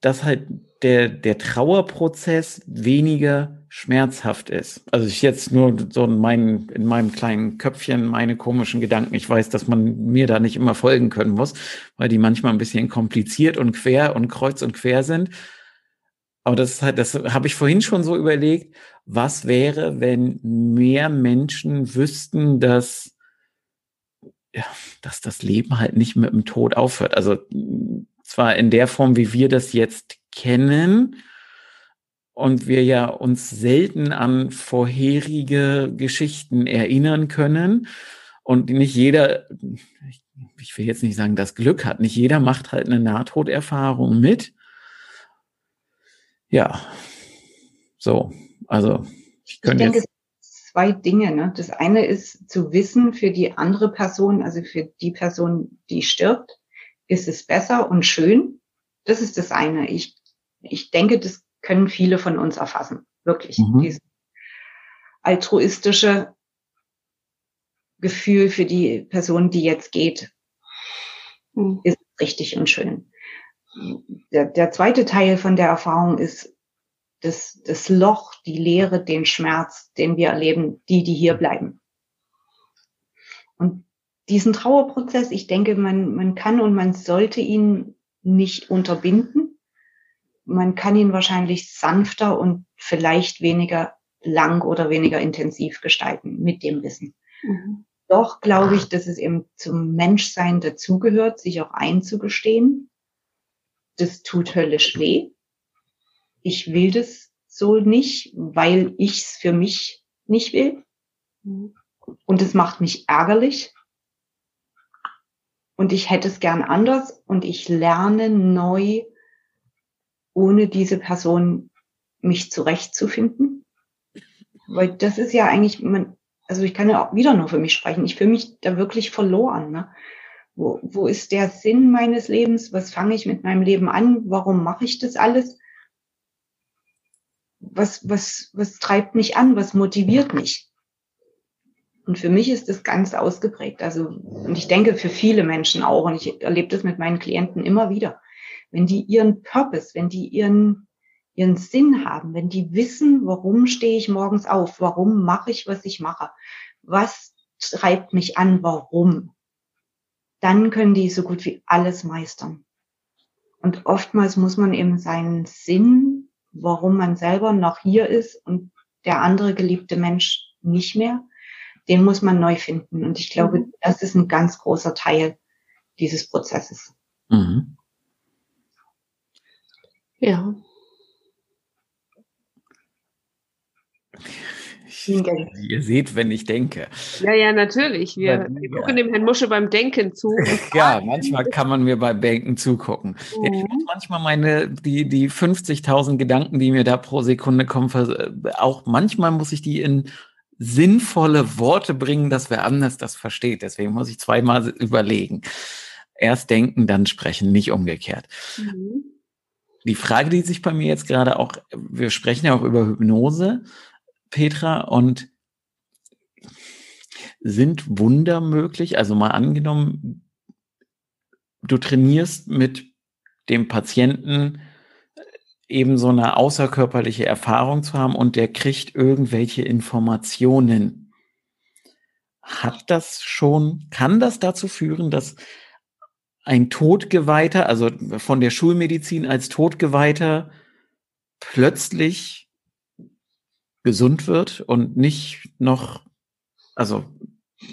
dass halt der, der Trauerprozess weniger schmerzhaft ist. Also ich jetzt nur so in, mein, in meinem kleinen Köpfchen meine komischen Gedanken. Ich weiß, dass man mir da nicht immer folgen können muss, weil die manchmal ein bisschen kompliziert und quer und kreuz und quer sind. Aber das ist halt, das habe ich vorhin schon so überlegt. Was wäre, wenn mehr Menschen wüssten, dass ja, dass das Leben halt nicht mit dem Tod aufhört. Also zwar in der Form, wie wir das jetzt kennen, und wir ja uns selten an vorherige Geschichten erinnern können und nicht jeder, ich will jetzt nicht sagen, das Glück hat, nicht jeder macht halt eine Nahtoderfahrung mit. Ja, so, also ich könnte jetzt zwei Dinge. Ne? Das eine ist zu wissen für die andere Person, also für die Person, die stirbt, ist es besser und schön. Das ist das eine. Ich, ich denke, das können viele von uns erfassen. Wirklich. Mhm. Dieses altruistische Gefühl für die Person, die jetzt geht, mhm. ist richtig und schön. der, der zweite Teil von der Erfahrung ist das, das Loch, die Leere, den Schmerz, den wir erleben, die, die hier bleiben. Und diesen Trauerprozess, ich denke, man, man kann und man sollte ihn nicht unterbinden. Man kann ihn wahrscheinlich sanfter und vielleicht weniger lang oder weniger intensiv gestalten mit dem Wissen. Mhm. Doch glaube ich, dass es eben zum Menschsein dazugehört, sich auch einzugestehen. Das tut höllisch weh. Ich will das so nicht, weil ich es für mich nicht will. Mhm. Und es macht mich ärgerlich. Und ich hätte es gern anders und ich lerne neu, ohne diese Person mich zurechtzufinden. Weil das ist ja eigentlich, man, also ich kann ja auch wieder nur für mich sprechen. Ich fühle mich da wirklich verloren. Ne? Wo, wo ist der Sinn meines Lebens? Was fange ich mit meinem Leben an? Warum mache ich das alles? Was, was, was treibt mich an? Was motiviert mich? Und für mich ist das ganz ausgeprägt. Also, und ich denke für viele Menschen auch, und ich erlebe das mit meinen Klienten immer wieder. Wenn die ihren Purpose, wenn die ihren, ihren Sinn haben, wenn die wissen, warum stehe ich morgens auf, warum mache ich, was ich mache, was treibt mich an, warum, dann können die so gut wie alles meistern. Und oftmals muss man eben seinen Sinn, warum man selber noch hier ist und der andere geliebte Mensch nicht mehr, den muss man neu finden. Und ich glaube, mhm. das ist ein ganz großer Teil dieses Prozesses. Mhm. Ja. Ihr seht, wenn ich denke. Ja, ja, natürlich. Wir, wir gucken dem Herrn Musche beim Denken zu. ja, manchmal kann man mir beim Denken zugucken. Mhm. Ich muss manchmal meine, die, die 50.000 Gedanken, die mir da pro Sekunde kommen, auch manchmal muss ich die in sinnvolle Worte bringen, dass wer anders das versteht. Deswegen muss ich zweimal überlegen. Erst denken, dann sprechen, nicht umgekehrt. Mhm. Die Frage, die sich bei mir jetzt gerade auch, wir sprechen ja auch über Hypnose, Petra, und sind Wunder möglich? Also mal angenommen, du trainierst mit dem Patienten eben so eine außerkörperliche Erfahrung zu haben und der kriegt irgendwelche Informationen. Hat das schon, kann das dazu führen, dass ein Todgeweihter, also von der Schulmedizin als Todgeweihter plötzlich gesund wird und nicht noch, also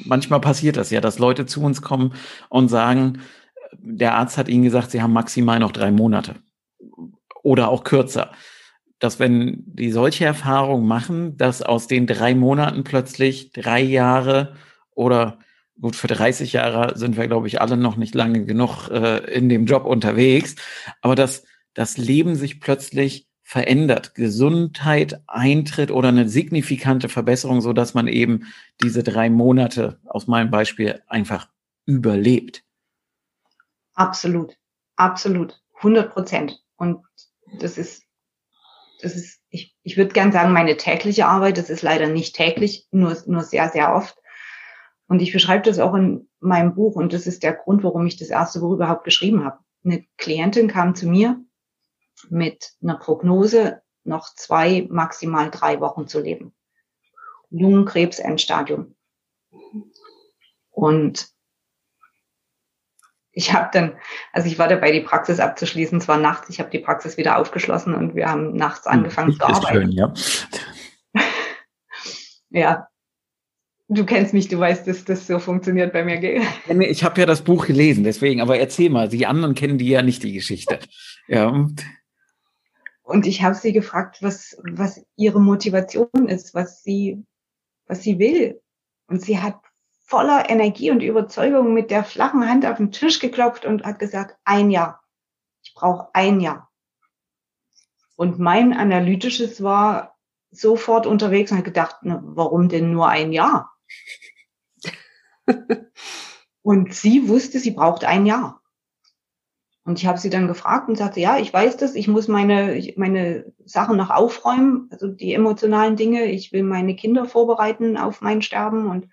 manchmal passiert das ja, dass Leute zu uns kommen und sagen, der Arzt hat ihnen gesagt, sie haben maximal noch drei Monate oder auch kürzer. Dass wenn die solche Erfahrungen machen, dass aus den drei Monaten plötzlich drei Jahre oder gut, für 30 Jahre sind wir, glaube ich, alle noch nicht lange genug äh, in dem Job unterwegs, aber dass das Leben sich plötzlich verändert, Gesundheit eintritt oder eine signifikante Verbesserung, so dass man eben diese drei Monate aus meinem Beispiel einfach überlebt. Absolut, absolut, 100 Prozent. Und das ist, das ist, ich, ich würde gern sagen, meine tägliche Arbeit. Das ist leider nicht täglich, nur, nur sehr, sehr oft. Und ich beschreibe das auch in meinem Buch und das ist der Grund, warum ich das erste Buch überhaupt geschrieben habe. Eine Klientin kam zu mir mit einer Prognose, noch zwei, maximal drei Wochen zu leben. Lungenkrebs Endstadium. Und ich habe dann, also ich war dabei, die Praxis abzuschließen, zwar nachts, ich habe die Praxis wieder aufgeschlossen und wir haben nachts hm, angefangen zu arbeiten. Schön, ja. ja. Du kennst mich, du weißt, dass das so funktioniert bei mir. Ich habe ja das Buch gelesen, deswegen, aber erzähl mal, die anderen kennen die ja nicht die Geschichte. Ja. Und ich habe sie gefragt, was, was ihre Motivation ist, was sie, was sie will. Und sie hat voller Energie und Überzeugung mit der flachen Hand auf den Tisch geklopft und hat gesagt, ein Jahr. Ich brauche ein Jahr. Und mein analytisches war sofort unterwegs und hat gedacht, na, warum denn nur ein Jahr? und sie wusste, sie braucht ein Jahr. Und ich habe sie dann gefragt und sagte, ja, ich weiß das, ich muss meine, meine Sachen noch aufräumen, also die emotionalen Dinge, ich will meine Kinder vorbereiten auf mein Sterben und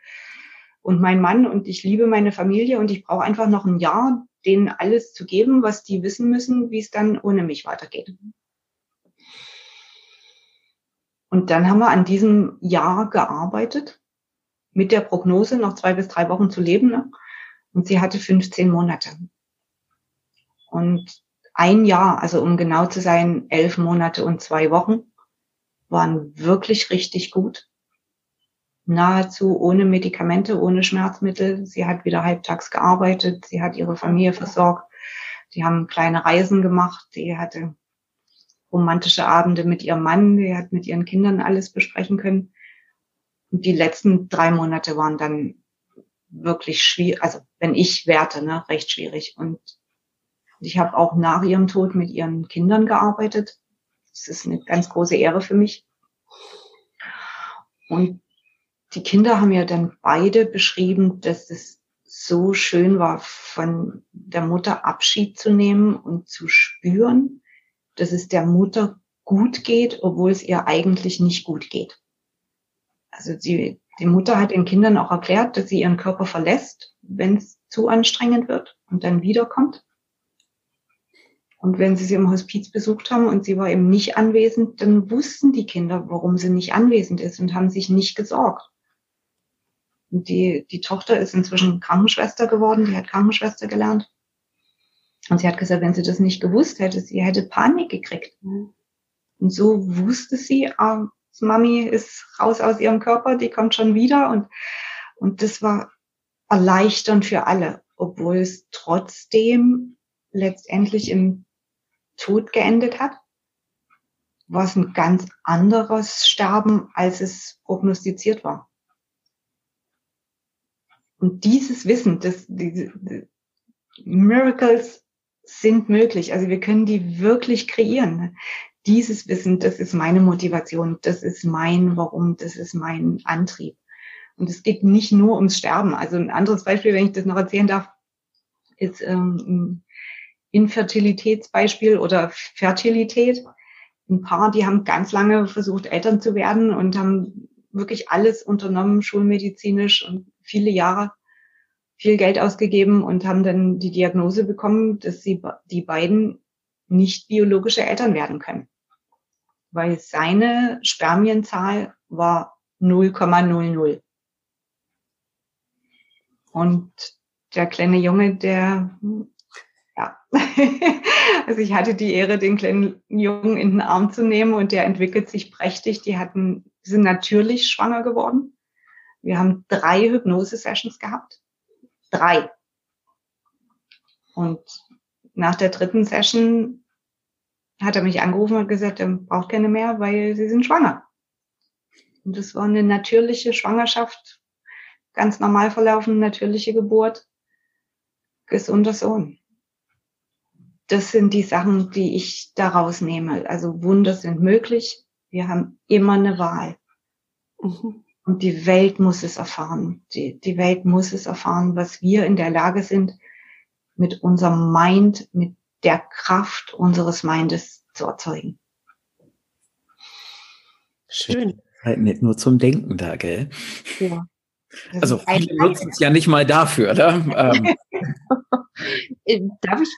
und mein Mann und ich liebe meine Familie und ich brauche einfach noch ein Jahr, denen alles zu geben, was die wissen müssen, wie es dann ohne mich weitergeht. Und dann haben wir an diesem Jahr gearbeitet, mit der Prognose, noch zwei bis drei Wochen zu leben. Ne? Und sie hatte 15 Monate. Und ein Jahr, also um genau zu sein, elf Monate und zwei Wochen, waren wirklich richtig gut. Nahezu ohne Medikamente, ohne Schmerzmittel. Sie hat wieder halbtags gearbeitet. Sie hat ihre Familie versorgt. Die haben kleine Reisen gemacht. Sie hatte romantische Abende mit ihrem Mann, die hat mit ihren Kindern alles besprechen können. Und die letzten drei Monate waren dann wirklich schwierig, also wenn ich werte, ne, recht schwierig. Und ich habe auch nach ihrem Tod mit ihren Kindern gearbeitet. Das ist eine ganz große Ehre für mich. Und die Kinder haben ja dann beide beschrieben, dass es so schön war, von der Mutter Abschied zu nehmen und zu spüren, dass es der Mutter gut geht, obwohl es ihr eigentlich nicht gut geht. Also die, die Mutter hat den Kindern auch erklärt, dass sie ihren Körper verlässt, wenn es zu anstrengend wird und dann wiederkommt. Und wenn sie sie im Hospiz besucht haben und sie war eben nicht anwesend, dann wussten die Kinder, warum sie nicht anwesend ist und haben sich nicht gesorgt. Und die, die Tochter ist inzwischen Krankenschwester geworden, die hat Krankenschwester gelernt. Und sie hat gesagt, wenn sie das nicht gewusst hätte, sie hätte Panik gekriegt. Mhm. Und so wusste sie, ah, Mami ist raus aus ihrem Körper, die kommt schon wieder. Und, und das war erleichternd für alle, obwohl es trotzdem letztendlich im Tod geendet hat. War es ein ganz anderes Sterben, als es prognostiziert war. Und dieses Wissen, dass die, Miracles sind möglich. Also wir können die wirklich kreieren. Dieses Wissen, das ist meine Motivation, das ist mein Warum, das ist mein Antrieb. Und es geht nicht nur ums Sterben. Also ein anderes Beispiel, wenn ich das noch erzählen darf, ist ähm, Infertilitätsbeispiel oder Fertilität. Ein Paar, die haben ganz lange versucht, Eltern zu werden und haben wirklich alles unternommen, schulmedizinisch und viele Jahre viel Geld ausgegeben und haben dann die Diagnose bekommen, dass sie die beiden nicht biologische Eltern werden können. Weil seine Spermienzahl war 0,00. Und der kleine Junge, der, also ich hatte die Ehre, den kleinen Jungen in den Arm zu nehmen und der entwickelt sich prächtig. Die hatten, sind natürlich schwanger geworden. Wir haben drei Hypnose-Sessions gehabt drei. Und nach der dritten Session hat er mich angerufen und gesagt, er braucht keine mehr, weil sie sind schwanger. Und das war eine natürliche Schwangerschaft, ganz normal verlaufende natürliche Geburt, gesunder Sohn. Das sind die Sachen, die ich daraus nehme. Also Wunder sind möglich. Wir haben immer eine Wahl. Mhm. Und die Welt muss es erfahren. Die, die Welt muss es erfahren, was wir in der Lage sind, mit unserem Mind, mit der Kraft unseres Mindes zu erzeugen. Schön. Halt nicht nur zum Denken da, gell? Ja. Also viele nutzen es ja nicht mal dafür, oder? Ähm. Äh, darf ich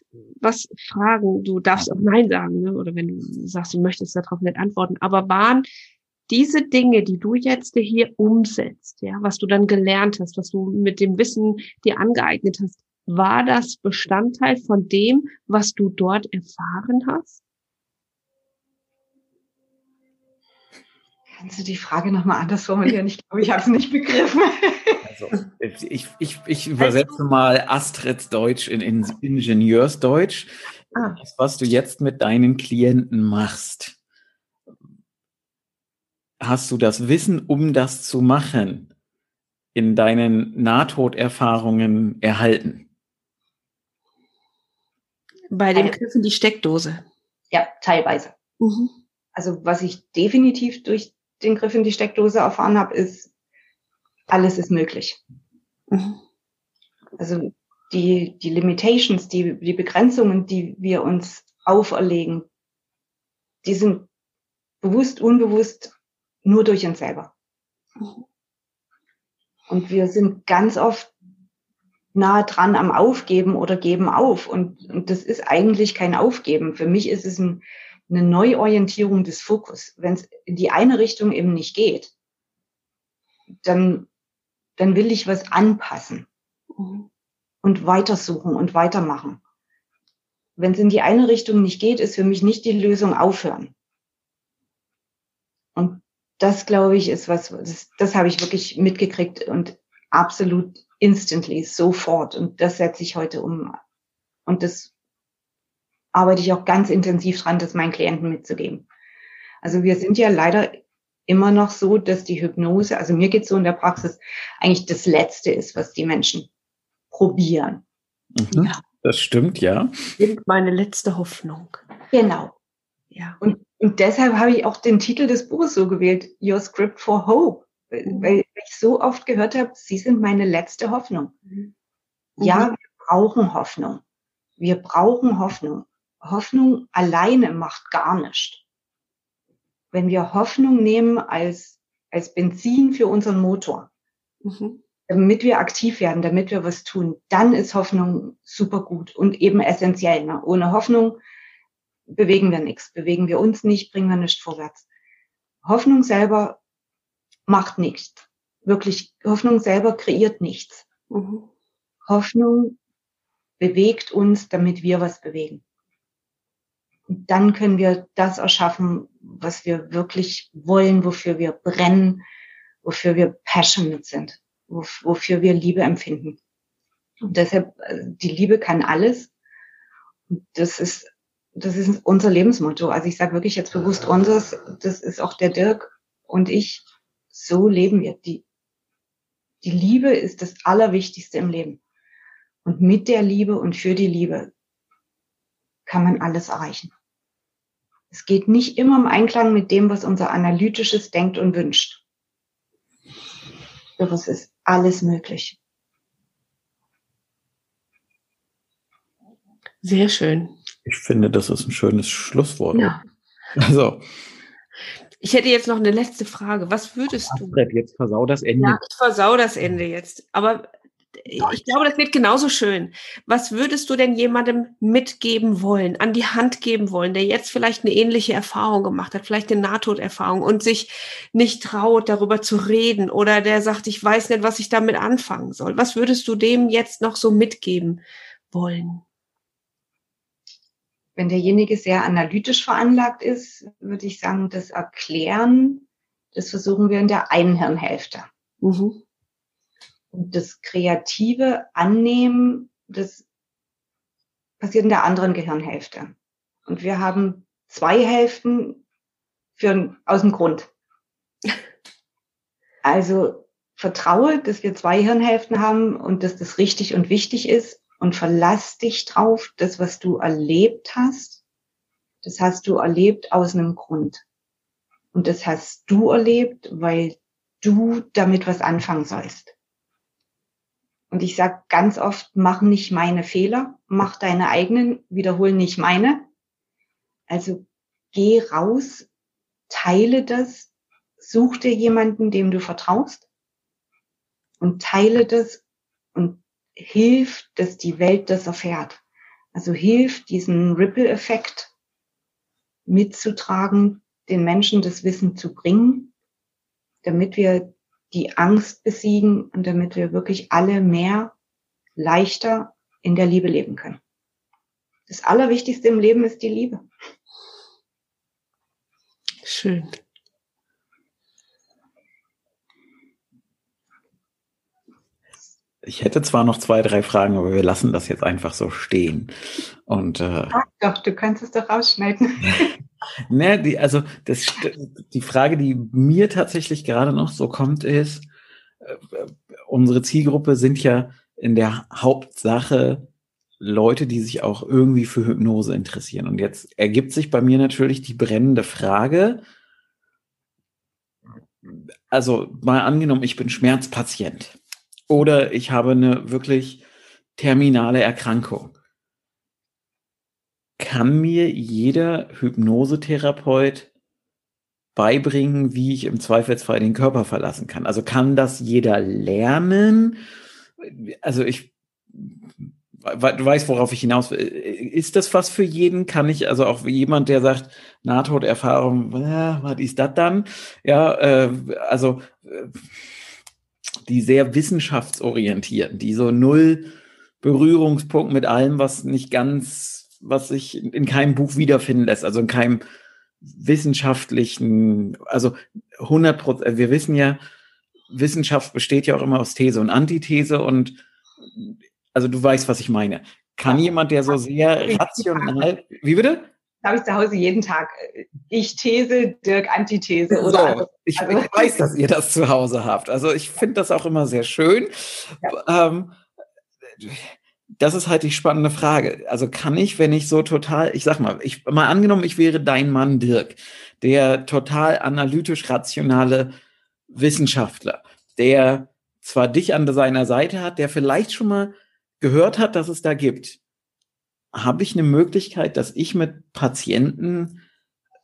was fragen? Du darfst auch Nein sagen, ne? oder wenn du sagst, du möchtest darauf nicht antworten. Aber waren diese Dinge, die du jetzt hier umsetzt, ja, was du dann gelernt hast, was du mit dem Wissen dir angeeignet hast, war das Bestandteil von dem, was du dort erfahren hast? Kannst du die Frage nochmal anders formulieren? Ich glaube, ich habe es nicht begriffen. Also, ich, ich, ich übersetze mal Astrids Deutsch in, in Ingenieursdeutsch. Ah. Das, was du jetzt mit deinen Klienten machst hast du das Wissen, um das zu machen, in deinen Nahtoderfahrungen erhalten? Bei dem Griff in die Steckdose. Ja, teilweise. Mhm. Also was ich definitiv durch den Griff in die Steckdose erfahren habe, ist, alles ist möglich. Mhm. Also die, die Limitations, die, die Begrenzungen, die wir uns auferlegen, die sind bewusst, unbewusst nur durch uns selber. Und wir sind ganz oft nahe dran am Aufgeben oder geben auf. Und, und das ist eigentlich kein Aufgeben. Für mich ist es ein, eine Neuorientierung des Fokus. Wenn es in die eine Richtung eben nicht geht, dann, dann will ich was anpassen mhm. und weitersuchen und weitermachen. Wenn es in die eine Richtung nicht geht, ist für mich nicht die Lösung aufhören. Und das, glaube ich, ist was, das, das habe ich wirklich mitgekriegt und absolut instantly, sofort. Und das setze ich heute um. Und das arbeite ich auch ganz intensiv dran, das meinen Klienten mitzugeben. Also wir sind ja leider immer noch so, dass die Hypnose, also mir geht so in der Praxis, eigentlich das Letzte ist, was die Menschen probieren. Mhm, ja. Das stimmt, ja. Sind meine letzte Hoffnung. Genau. Ja. Und, und deshalb habe ich auch den Titel des Buches so gewählt, Your Script for Hope, mhm. weil ich so oft gehört habe, Sie sind meine letzte Hoffnung. Mhm. Ja, wir brauchen Hoffnung. Wir brauchen Hoffnung. Hoffnung alleine macht gar nichts. Wenn wir Hoffnung nehmen als, als Benzin für unseren Motor, mhm. damit wir aktiv werden, damit wir was tun, dann ist Hoffnung super gut und eben essentiell. Ne? Ohne Hoffnung bewegen wir nichts, bewegen wir uns nicht, bringen wir nicht vorwärts. Hoffnung selber macht nichts. Wirklich, Hoffnung selber kreiert nichts. Mhm. Hoffnung bewegt uns, damit wir was bewegen. Dann können wir das erschaffen, was wir wirklich wollen, wofür wir brennen, wofür wir passionate sind, wofür wir Liebe empfinden. Und deshalb, äh, die Liebe kann alles. Und das ist, das ist unser Lebensmotto. Also ich sage wirklich jetzt bewusst unseres, das ist auch der Dirk und ich. So leben wir. Die, die Liebe ist das Allerwichtigste im Leben. Und mit der Liebe und für die Liebe kann man alles erreichen. Es geht nicht immer im Einklang mit dem, was unser Analytisches denkt und wünscht. Doch es ist alles möglich. Sehr schön. Ich finde, das ist ein schönes Schlusswort. Ja. Also. Ich hätte jetzt noch eine letzte Frage. Was würdest du? Jetzt versau das Ende. Ja, ich versau das Ende jetzt. Aber ich glaube, das wird genauso schön. Was würdest du denn jemandem mitgeben wollen, an die Hand geben wollen, der jetzt vielleicht eine ähnliche Erfahrung gemacht hat, vielleicht eine Nahtoderfahrung und sich nicht traut, darüber zu reden oder der sagt, ich weiß nicht, was ich damit anfangen soll? Was würdest du dem jetzt noch so mitgeben wollen? Wenn derjenige sehr analytisch veranlagt ist, würde ich sagen, das Erklären, das versuchen wir in der einen Hirnhälfte. Mhm. Und das kreative Annehmen, das passiert in der anderen Gehirnhälfte. Und wir haben zwei Hälften für, aus dem Grund. Also vertraue, dass wir zwei Hirnhälften haben und dass das richtig und wichtig ist und verlass dich drauf, das, was du erlebt hast, das hast du erlebt aus einem Grund. Und das hast du erlebt, weil du damit was anfangen sollst. Und ich sage ganz oft, mach nicht meine Fehler, mach deine eigenen, wiederhol nicht meine. Also geh raus, teile das, such dir jemanden, dem du vertraust und teile das und hilf, dass die Welt das erfährt. Also hilf, diesen Ripple-Effekt mitzutragen, den Menschen das Wissen zu bringen, damit wir die Angst besiegen und damit wir wirklich alle mehr leichter in der Liebe leben können. Das Allerwichtigste im Leben ist die Liebe. Schön. Ich hätte zwar noch zwei, drei Fragen, aber wir lassen das jetzt einfach so stehen. Und äh, Ach doch, du kannst es doch rausschneiden. ne, die, also das, die Frage, die mir tatsächlich gerade noch so kommt, ist, äh, unsere Zielgruppe sind ja in der Hauptsache Leute, die sich auch irgendwie für Hypnose interessieren. Und jetzt ergibt sich bei mir natürlich die brennende Frage, also mal angenommen, ich bin Schmerzpatient oder ich habe eine wirklich terminale Erkrankung. Kann mir jeder Hypnosetherapeut beibringen, wie ich im Zweifelsfall den Körper verlassen kann? Also kann das jeder lernen? Also ich du weißt, worauf ich hinaus will. Ist das was für jeden? Kann ich, also auch jemand, der sagt, Nahtoderfahrung, äh, was ist das dann? Ja, äh, also äh, die sehr wissenschaftsorientierten, die so null Berührungspunkt mit allem, was nicht ganz, was sich in keinem Buch wiederfinden lässt, also in keinem wissenschaftlichen, also 100 Prozent, wir wissen ja, Wissenschaft besteht ja auch immer aus These und Antithese und also du weißt, was ich meine. Kann jemand, der so sehr rational, wie bitte? Habe ich zu Hause jeden Tag. Ich These, Dirk Antithese. Oder so, ich, also. ich, weiß, dass ihr das zu Hause habt. Also ich finde das auch immer sehr schön. Ja. Ähm, das ist halt die spannende Frage. Also kann ich, wenn ich so total, ich sag mal, ich mal angenommen, ich wäre dein Mann Dirk, der total analytisch rationale Wissenschaftler, der zwar dich an seiner Seite hat, der vielleicht schon mal gehört hat, dass es da gibt, habe ich eine Möglichkeit, dass ich mit Patienten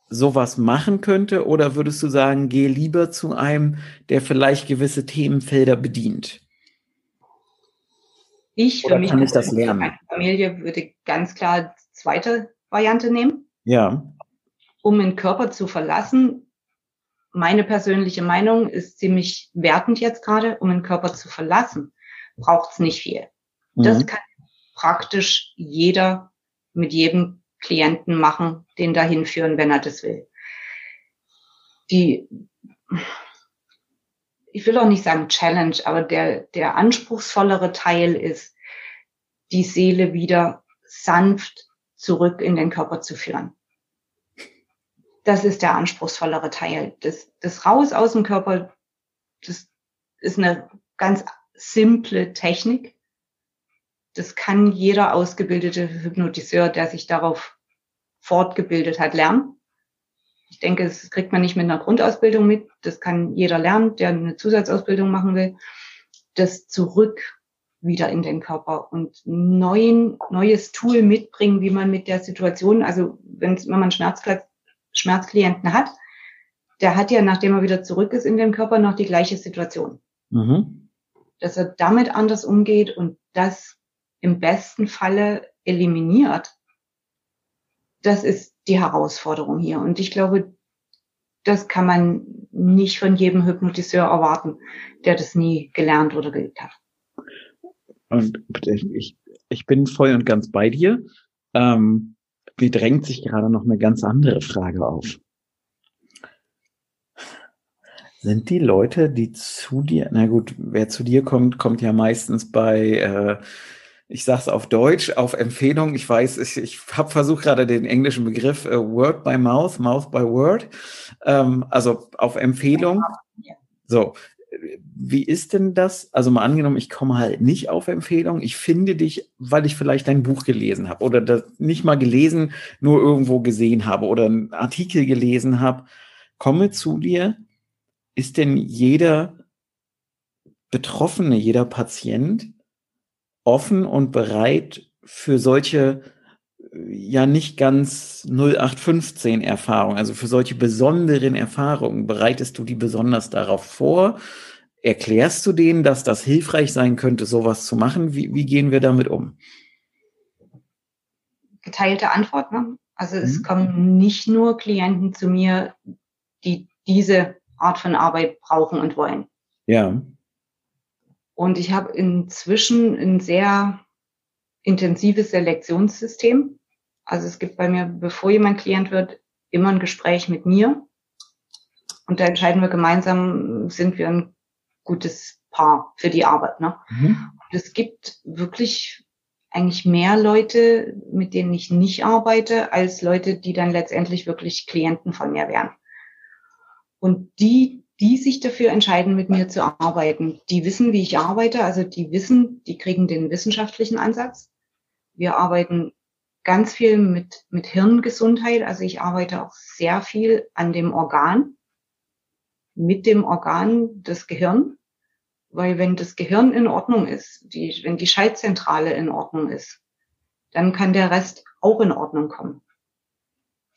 sowas machen könnte? Oder würdest du sagen, geh lieber zu einem, der vielleicht gewisse Themenfelder bedient? Ich für mich kann ich das lernen? Meine Familie würde ganz klar die zweite Variante nehmen. Ja. Um den Körper zu verlassen. Meine persönliche Meinung ist ziemlich wertend jetzt gerade. Um den Körper zu verlassen, braucht es nicht viel. Das mhm. kann praktisch jeder mit jedem Klienten machen, den dahin führen, wenn er das will. Die, ich will auch nicht sagen Challenge, aber der, der anspruchsvollere Teil ist, die Seele wieder sanft zurück in den Körper zu führen. Das ist der anspruchsvollere Teil. Das, das Raus aus dem Körper, das ist eine ganz simple Technik das kann jeder ausgebildete Hypnotiseur, der sich darauf fortgebildet hat, lernen. Ich denke, das kriegt man nicht mit einer Grundausbildung mit. Das kann jeder lernen, der eine Zusatzausbildung machen will. Das zurück wieder in den Körper und neuen, neues Tool mitbringen, wie man mit der Situation, also wenn, man Schmerzkli Schmerzklienten hat, der hat ja, nachdem er wieder zurück ist in den Körper, noch die gleiche Situation. Mhm. Dass er damit anders umgeht und das im besten Falle eliminiert. Das ist die Herausforderung hier. Und ich glaube, das kann man nicht von jedem Hypnotiseur erwarten, der das nie gelernt oder geübt hat. Und ich, ich bin voll und ganz bei dir. Ähm, mir drängt sich gerade noch eine ganz andere Frage auf. Sind die Leute, die zu dir, na gut, wer zu dir kommt, kommt ja meistens bei äh, ich sage es auf Deutsch, auf Empfehlung. Ich weiß, ich, ich habe versucht gerade den englischen Begriff äh, Word by Mouth, Mouth by Word, ähm, also auf Empfehlung. So, wie ist denn das? Also mal angenommen, ich komme halt nicht auf Empfehlung. Ich finde dich, weil ich vielleicht dein Buch gelesen habe oder das nicht mal gelesen, nur irgendwo gesehen habe oder einen Artikel gelesen habe. Komme zu dir. Ist denn jeder Betroffene, jeder Patient offen und bereit für solche ja nicht ganz 0815 Erfahrungen, also für solche besonderen Erfahrungen. Bereitest du die besonders darauf vor? Erklärst du denen, dass das hilfreich sein könnte, sowas zu machen? Wie, wie gehen wir damit um? Geteilte Antwort. Ne? Also mhm. es kommen nicht nur Klienten zu mir, die diese Art von Arbeit brauchen und wollen. Ja. Und ich habe inzwischen ein sehr intensives Selektionssystem. Also es gibt bei mir, bevor jemand Klient wird, immer ein Gespräch mit mir. Und da entscheiden wir gemeinsam, sind wir ein gutes Paar für die Arbeit. Ne? Mhm. Und es gibt wirklich eigentlich mehr Leute, mit denen ich nicht arbeite, als Leute, die dann letztendlich wirklich Klienten von mir wären. Und die die sich dafür entscheiden, mit mir zu arbeiten. Die wissen, wie ich arbeite, also die wissen, die kriegen den wissenschaftlichen Ansatz. Wir arbeiten ganz viel mit, mit Hirngesundheit, also ich arbeite auch sehr viel an dem Organ, mit dem Organ das Gehirn, weil wenn das Gehirn in Ordnung ist, die, wenn die Schaltzentrale in Ordnung ist, dann kann der Rest auch in Ordnung kommen.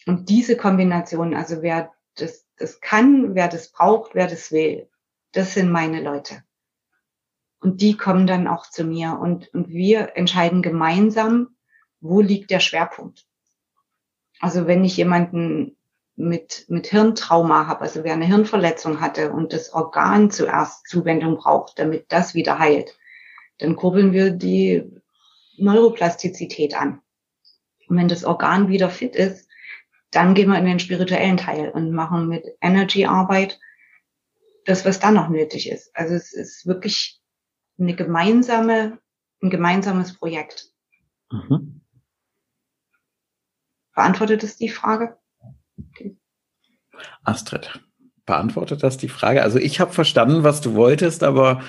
Und diese Kombination, also wer das das kann, wer das braucht, wer das will. Das sind meine Leute. Und die kommen dann auch zu mir und, und wir entscheiden gemeinsam, wo liegt der Schwerpunkt. Also wenn ich jemanden mit, mit Hirntrauma habe, also wer eine Hirnverletzung hatte und das Organ zuerst Zuwendung braucht, damit das wieder heilt, dann kurbeln wir die Neuroplastizität an. Und wenn das Organ wieder fit ist, dann gehen wir in den spirituellen Teil und machen mit Energy-Arbeit das, was dann noch nötig ist. Also es ist wirklich eine gemeinsame, ein gemeinsames Projekt. Mhm. Beantwortet es die Frage? Okay. Astrid, beantwortet das die Frage? Also ich habe verstanden, was du wolltest, aber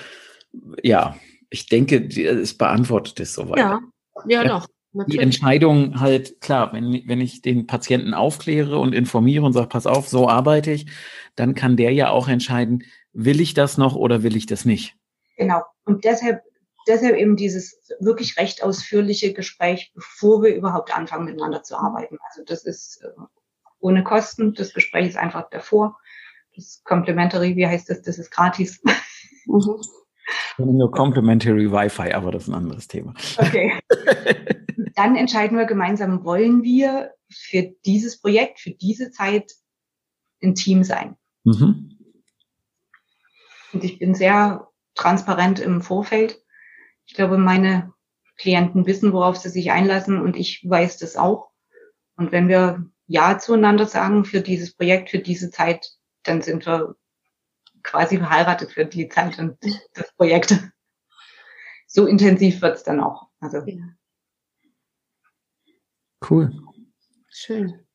ja, ich denke, es beantwortet es soweit. Ja, ja, ja doch. Natürlich. Die Entscheidung halt, klar, wenn, wenn ich den Patienten aufkläre und informiere und sage, pass auf, so arbeite ich, dann kann der ja auch entscheiden, will ich das noch oder will ich das nicht. Genau. Und deshalb, deshalb eben dieses wirklich recht ausführliche Gespräch, bevor wir überhaupt anfangen, miteinander zu arbeiten. Also das ist äh, ohne Kosten. Das Gespräch ist einfach davor. Das Complimentary, wie heißt das? Das ist gratis. Mhm. Nur Complimentary Wi-Fi, aber das ist ein anderes Thema. Okay. Dann entscheiden wir gemeinsam, wollen wir für dieses Projekt, für diese Zeit ein Team sein. Mhm. Und ich bin sehr transparent im Vorfeld. Ich glaube, meine Klienten wissen, worauf sie sich einlassen und ich weiß das auch. Und wenn wir Ja zueinander sagen für dieses Projekt, für diese Zeit, dann sind wir quasi verheiratet für die Zeit und das Projekt. So intensiv wird es dann auch. Also. Ja. Cool. Schön.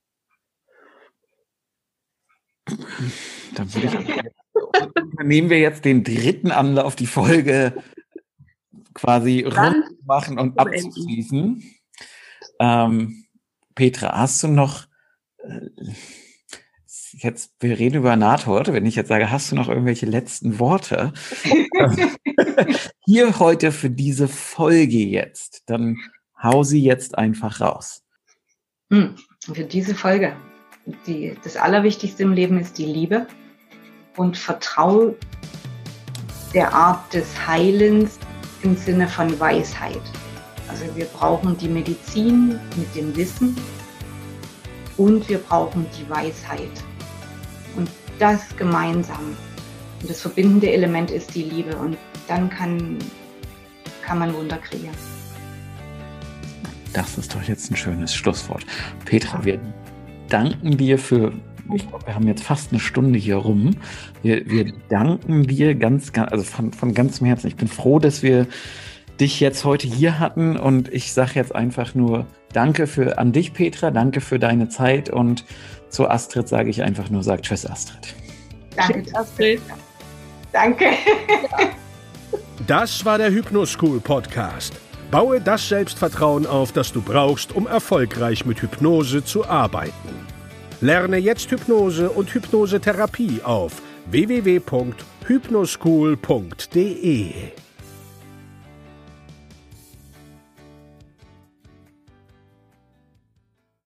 Dann würde ich nehmen wir jetzt den dritten Anlauf, die Folge quasi rund machen und abzuschließen. Ähm, Petra, hast du noch äh, jetzt, wir reden über Nahtort, wenn ich jetzt sage, hast du noch irgendwelche letzten Worte? Hier heute für diese Folge jetzt, dann hau sie jetzt einfach raus. Hm, für diese Folge. Die, das Allerwichtigste im Leben ist die Liebe und vertraue der Art des Heilens im Sinne von Weisheit. Also wir brauchen die Medizin mit dem Wissen und wir brauchen die Weisheit das gemeinsam. Und das verbindende Element ist die Liebe und dann kann, kann man Wunder kreieren. Das ist doch jetzt ein schönes Schlusswort. Petra, wir danken dir für, ich glaube, wir haben jetzt fast eine Stunde hier rum. Wir, wir danken dir ganz, ganz, also von, von ganzem Herzen. Ich bin froh, dass wir dich jetzt heute hier hatten und ich sage jetzt einfach nur Danke für an dich, Petra, danke für deine Zeit und zu Astrid sage ich einfach nur, sag Tschüss, Astrid. Danke, Astrid. Danke. Das war der Hypnoschool Podcast. Baue das Selbstvertrauen auf, das du brauchst, um erfolgreich mit Hypnose zu arbeiten. Lerne jetzt Hypnose und Hypnosetherapie auf www.hypnoschool.de.